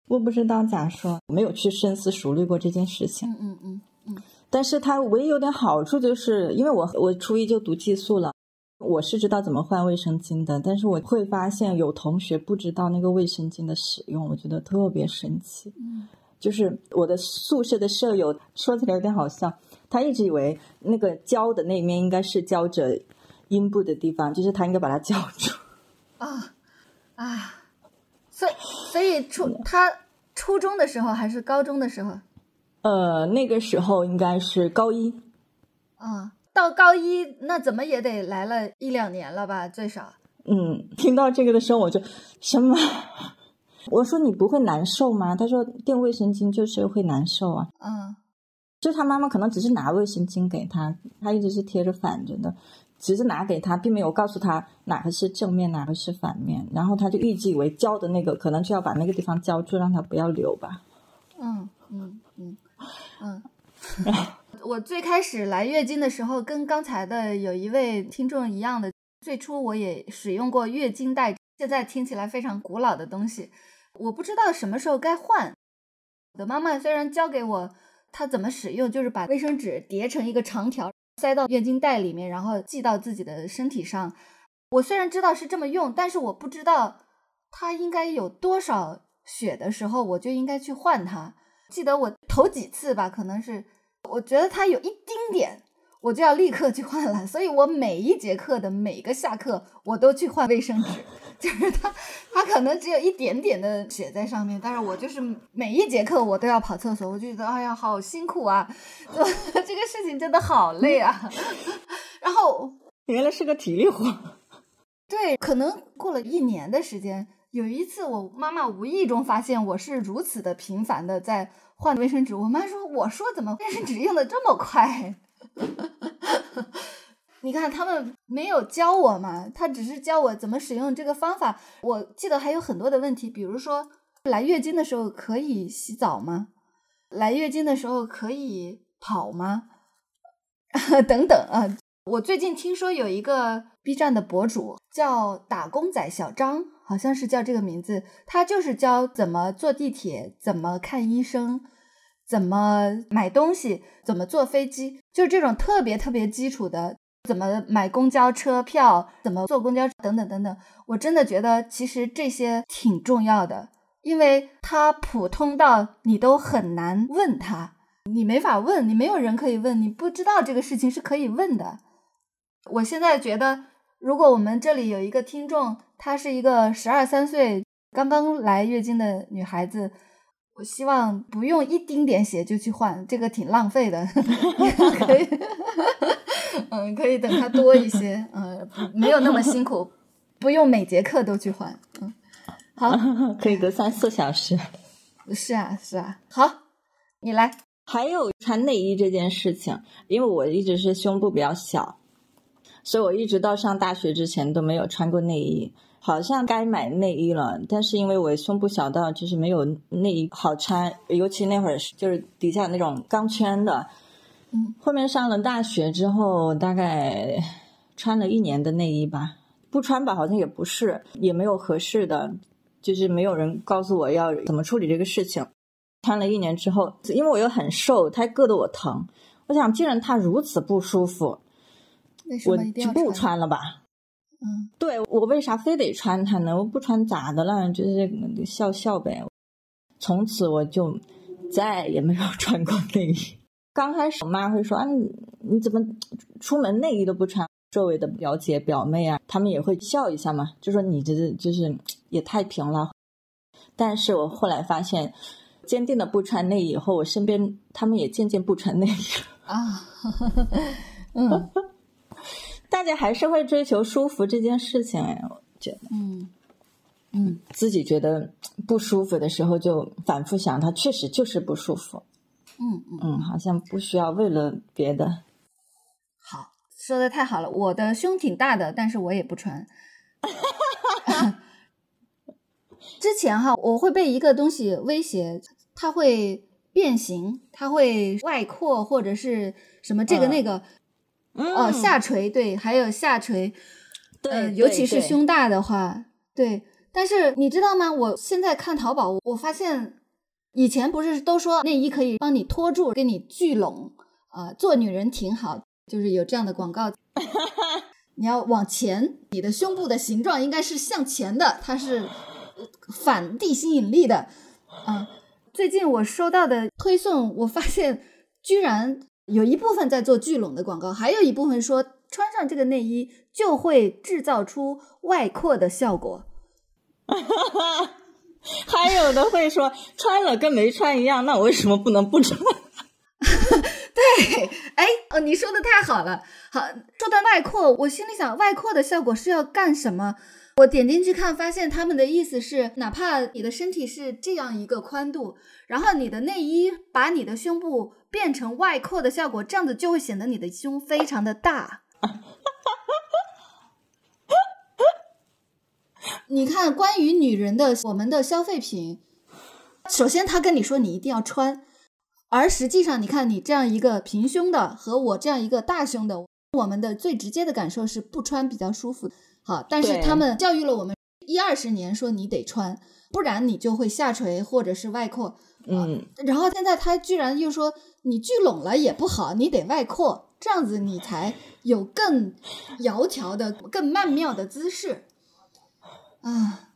Speaker 13: 我不知道咋说，没有去深思熟虑过这件事情。
Speaker 1: 嗯嗯嗯嗯
Speaker 13: 但是它唯一有点好处就是，因为我我初一就读寄宿了，我是知道怎么换卫生巾的，但是我会发现有同学不知道那个卫生巾的使用，我觉得特别神奇。
Speaker 1: 嗯
Speaker 13: 就是我的宿舍的舍友说起来有点好笑，他一直以为那个胶的那面应该是胶着阴部的地方，就是他应该把它叫住。
Speaker 1: 啊啊，所以所以初他初中的时候还是高中的时候？
Speaker 13: 呃，呃，那个时候应该是高一。
Speaker 1: 啊，到高一那怎么也得来了一两年了吧，最少。
Speaker 13: 嗯，听到这个的时候我就什么？我说你不会难受吗？他说垫卫生巾就是会难受啊。
Speaker 1: 嗯，
Speaker 13: 就他妈妈可能只是拿卫生巾给他，他一直是贴着反着的，只是拿给他，并没有告诉他哪个是正面，哪个是反面。然后他就预计为胶的那个可能就要把那个地方胶住，让他不要流吧。
Speaker 1: 嗯嗯嗯嗯。我最开始来月经的时候，跟刚才的有一位听众一样的，最初我也使用过月经带，现在听起来非常古老的东西，我不知道什么时候该换。我的妈妈虽然教给我她怎么使用，就是把卫生纸叠成一个长条，塞到月经带里面，然后系到自己的身体上。我虽然知道是这么用，但是我不知道它应该有多少血的时候，我就应该去换它。记得我头几次吧，可能是。我觉得它有一丁点，我就要立刻去换了，所以我每一节课的每个下课，我都去换卫生纸。就是它，它可能只有一点点的血在上面，但是我就是每一节课我都要跑厕所，我就觉得哎呀，好辛苦啊，这个事情真的好累啊。然后
Speaker 13: 原来是个体力活，
Speaker 1: 对，可能过了一年的时间，有一次我妈妈无意中发现我是如此的频繁的在。换卫生纸，我妈说：“我说怎么卫生纸用的这么快？你看他们没有教我嘛，他只是教我怎么使用这个方法。我记得还有很多的问题，比如说来月经的时候可以洗澡吗？来月经的时候可以跑吗？等等啊！我最近听说有一个 B 站的博主叫打工仔小张。”好像是叫这个名字，他就是教怎么坐地铁，怎么看医生，怎么买东西，怎么坐飞机，就是这种特别特别基础的，怎么买公交车票，怎么坐公交等等等等。我真的觉得其实这些挺重要的，因为它普通到你都很难问他，你没法问，你没有人可以问，你不知道这个事情是可以问的。我现在觉得。如果我们这里有一个听众，她是一个十二三岁刚刚来月经的女孩子，我希望不用一丁点血就去换，这个挺浪费的。可以 嗯，可以等它多一些，嗯，没有那么辛苦，不用每节课都去换。嗯，好，
Speaker 13: 可以隔三四小时。
Speaker 1: 是啊，是啊。好，你来。
Speaker 13: 还有穿内衣这件事情，因为我一直是胸部比较小。所以我一直到上大学之前都没有穿过内衣，好像该买内衣了，但是因为我胸部小到就是没有内衣好穿，尤其那会儿就是底下那种钢圈的。
Speaker 1: 嗯，
Speaker 13: 后面上了大学之后，大概穿了一年的内衣吧，不穿吧好像也不是，也没有合适的，就是没有人告诉我要怎么处理这个事情。穿了一年之后，因为我又很瘦，它硌得我疼，我想既然它如此不舒服。我就不穿了吧，
Speaker 1: 嗯，
Speaker 13: 对我为啥非得穿它呢？我不穿咋的了？就是笑笑呗。从此我就再也没有穿过内衣。刚开始我妈会说啊，你你怎么出门内衣都不穿？周围的表姐表妹啊，他们也会笑一下嘛，就说你这是就是也太平了。但是我后来发现，坚定的不穿内衣以后，我身边他们也渐渐不穿内衣了
Speaker 1: 啊，嗯。
Speaker 13: 大家还是会追求舒服这件事情，哎，我觉得，
Speaker 1: 嗯嗯，
Speaker 13: 自己觉得不舒服的时候，就反复想，它确实就是不舒服，
Speaker 1: 嗯
Speaker 13: 嗯嗯，好像不需要为了别的。
Speaker 1: 好，说的太好了，我的胸挺大的，但是我也不穿。之前哈，我会被一个东西威胁，它会变形，它会外扩或者是什么这个那个。哦，下垂对，还有下垂，
Speaker 13: 对，
Speaker 1: 尤其是胸大的话，对。但是你知道吗？我现在看淘宝，我发现以前不是都说内衣可以帮你托住，给你聚拢啊，做女人挺好，就是有这样的广告。你要往前，你的胸部的形状应该是向前的，它是反地心引力的啊。最近我收到的推送，我发现居然。有一部分在做聚拢的广告，还有一部分说穿上这个内衣就会制造出外扩的效果，
Speaker 13: 还有的会说穿了跟没穿一样，那我为什么不能不穿？
Speaker 1: 对，哎，哦，你说的太好了。好，说到外扩，我心里想，外扩的效果是要干什么？我点进去看，发现他们的意思是，哪怕你的身体是这样一个宽度，然后你的内衣把你的胸部变成外扩的效果，这样子就会显得你的胸非常的大。你看，关于女人的我们的消费品，首先他跟你说你一定要穿，而实际上你看你这样一个平胸的和我这样一个大胸的，我们的最直接的感受是不穿比较舒服。好，但是他们教育了我们一二十年，说你得穿，不然你就会下垂或者是外扩。
Speaker 13: 嗯，
Speaker 1: 然后现在他居然又说你聚拢了也不好，你得外扩，这样子你才有更窈窕的、更曼妙的姿势。啊，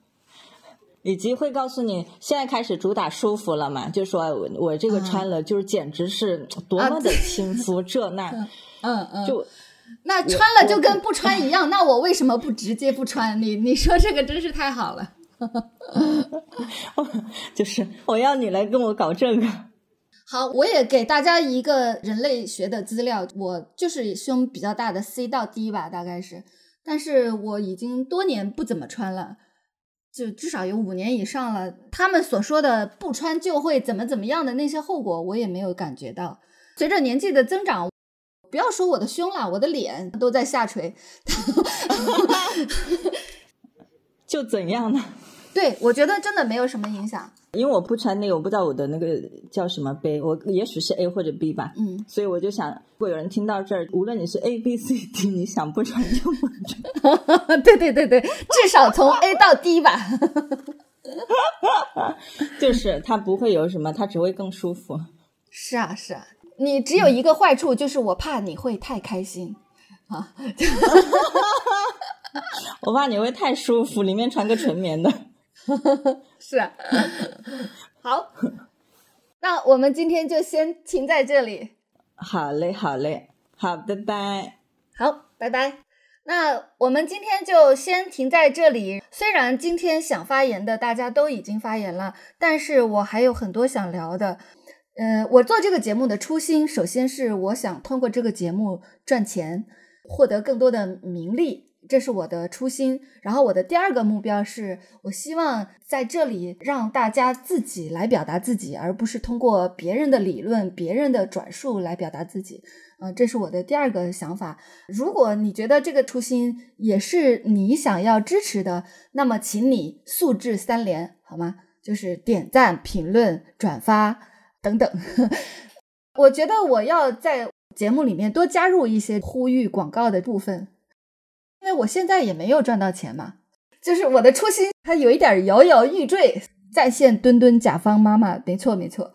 Speaker 13: 以及会告诉你，现在开始主打舒服了嘛？就说我我这个穿了，就是简直是多么的亲肤，这那，
Speaker 1: 嗯嗯，
Speaker 13: 就
Speaker 1: 那穿了就跟不穿一样，那我为什么不直接不穿？你你说这个真是太好了。
Speaker 13: 就是我要你来跟我搞这个。
Speaker 1: 好，我也给大家一个人类学的资料，我就是胸比较大的 C 到 D 吧，大概是，但是我已经多年不怎么穿了，就至少有五年以上了。他们所说的不穿就会怎么怎么样的那些后果，我也没有感觉到。随着年纪的增长，不要说我的胸了，我的脸都在下垂。
Speaker 13: 就怎样呢？
Speaker 1: 对，我觉得真的没有什么影响。
Speaker 13: 因为我不穿那个，我不知道我的那个叫什么杯，我也许是 A 或者 B 吧，
Speaker 1: 嗯，
Speaker 13: 所以我就想，如果有人听到这儿，无论你是 A、B、C、D，你想不穿就不穿。
Speaker 1: 对对对对，至少从 A 到 D 吧。
Speaker 13: 就是它不会有什么，它只会更舒服。
Speaker 1: 是啊是啊，你只有一个坏处，就是我怕你会太开心啊。
Speaker 13: 我怕你会太舒服，里面穿个纯棉的。
Speaker 1: 是，啊 好，那我们今天就先停在这里。
Speaker 13: 好嘞，好嘞，好，拜拜。
Speaker 1: 好，拜拜。那我们今天就先停在这里。虽然今天想发言的大家都已经发言了，但是我还有很多想聊的。呃，我做这个节目的初心，首先是我想通过这个节目赚钱，获得更多的名利。这是我的初心，然后我的第二个目标是，我希望在这里让大家自己来表达自己，而不是通过别人的理论、别人的转述来表达自己。呃，这是我的第二个想法。如果你觉得这个初心也是你想要支持的，那么请你素质三连，好吗？就是点赞、评论、转发等等。我觉得我要在节目里面多加入一些呼吁广告的部分。我现在也没有赚到钱嘛，就是我的初心，它有一点摇摇欲坠。在线墩墩甲方妈妈，没错没错。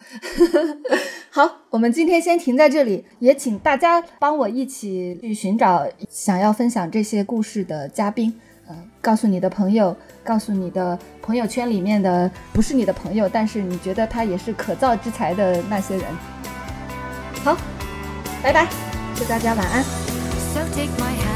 Speaker 1: 好，我们今天先停在这里，也请大家帮我一起去寻找想要分享这些故事的嘉宾。呃，告诉你的朋友，告诉你的朋友圈里面的不是你的朋友，但是你觉得他也是可造之材的那些人。好，拜拜，祝大家晚安。
Speaker 14: So take my.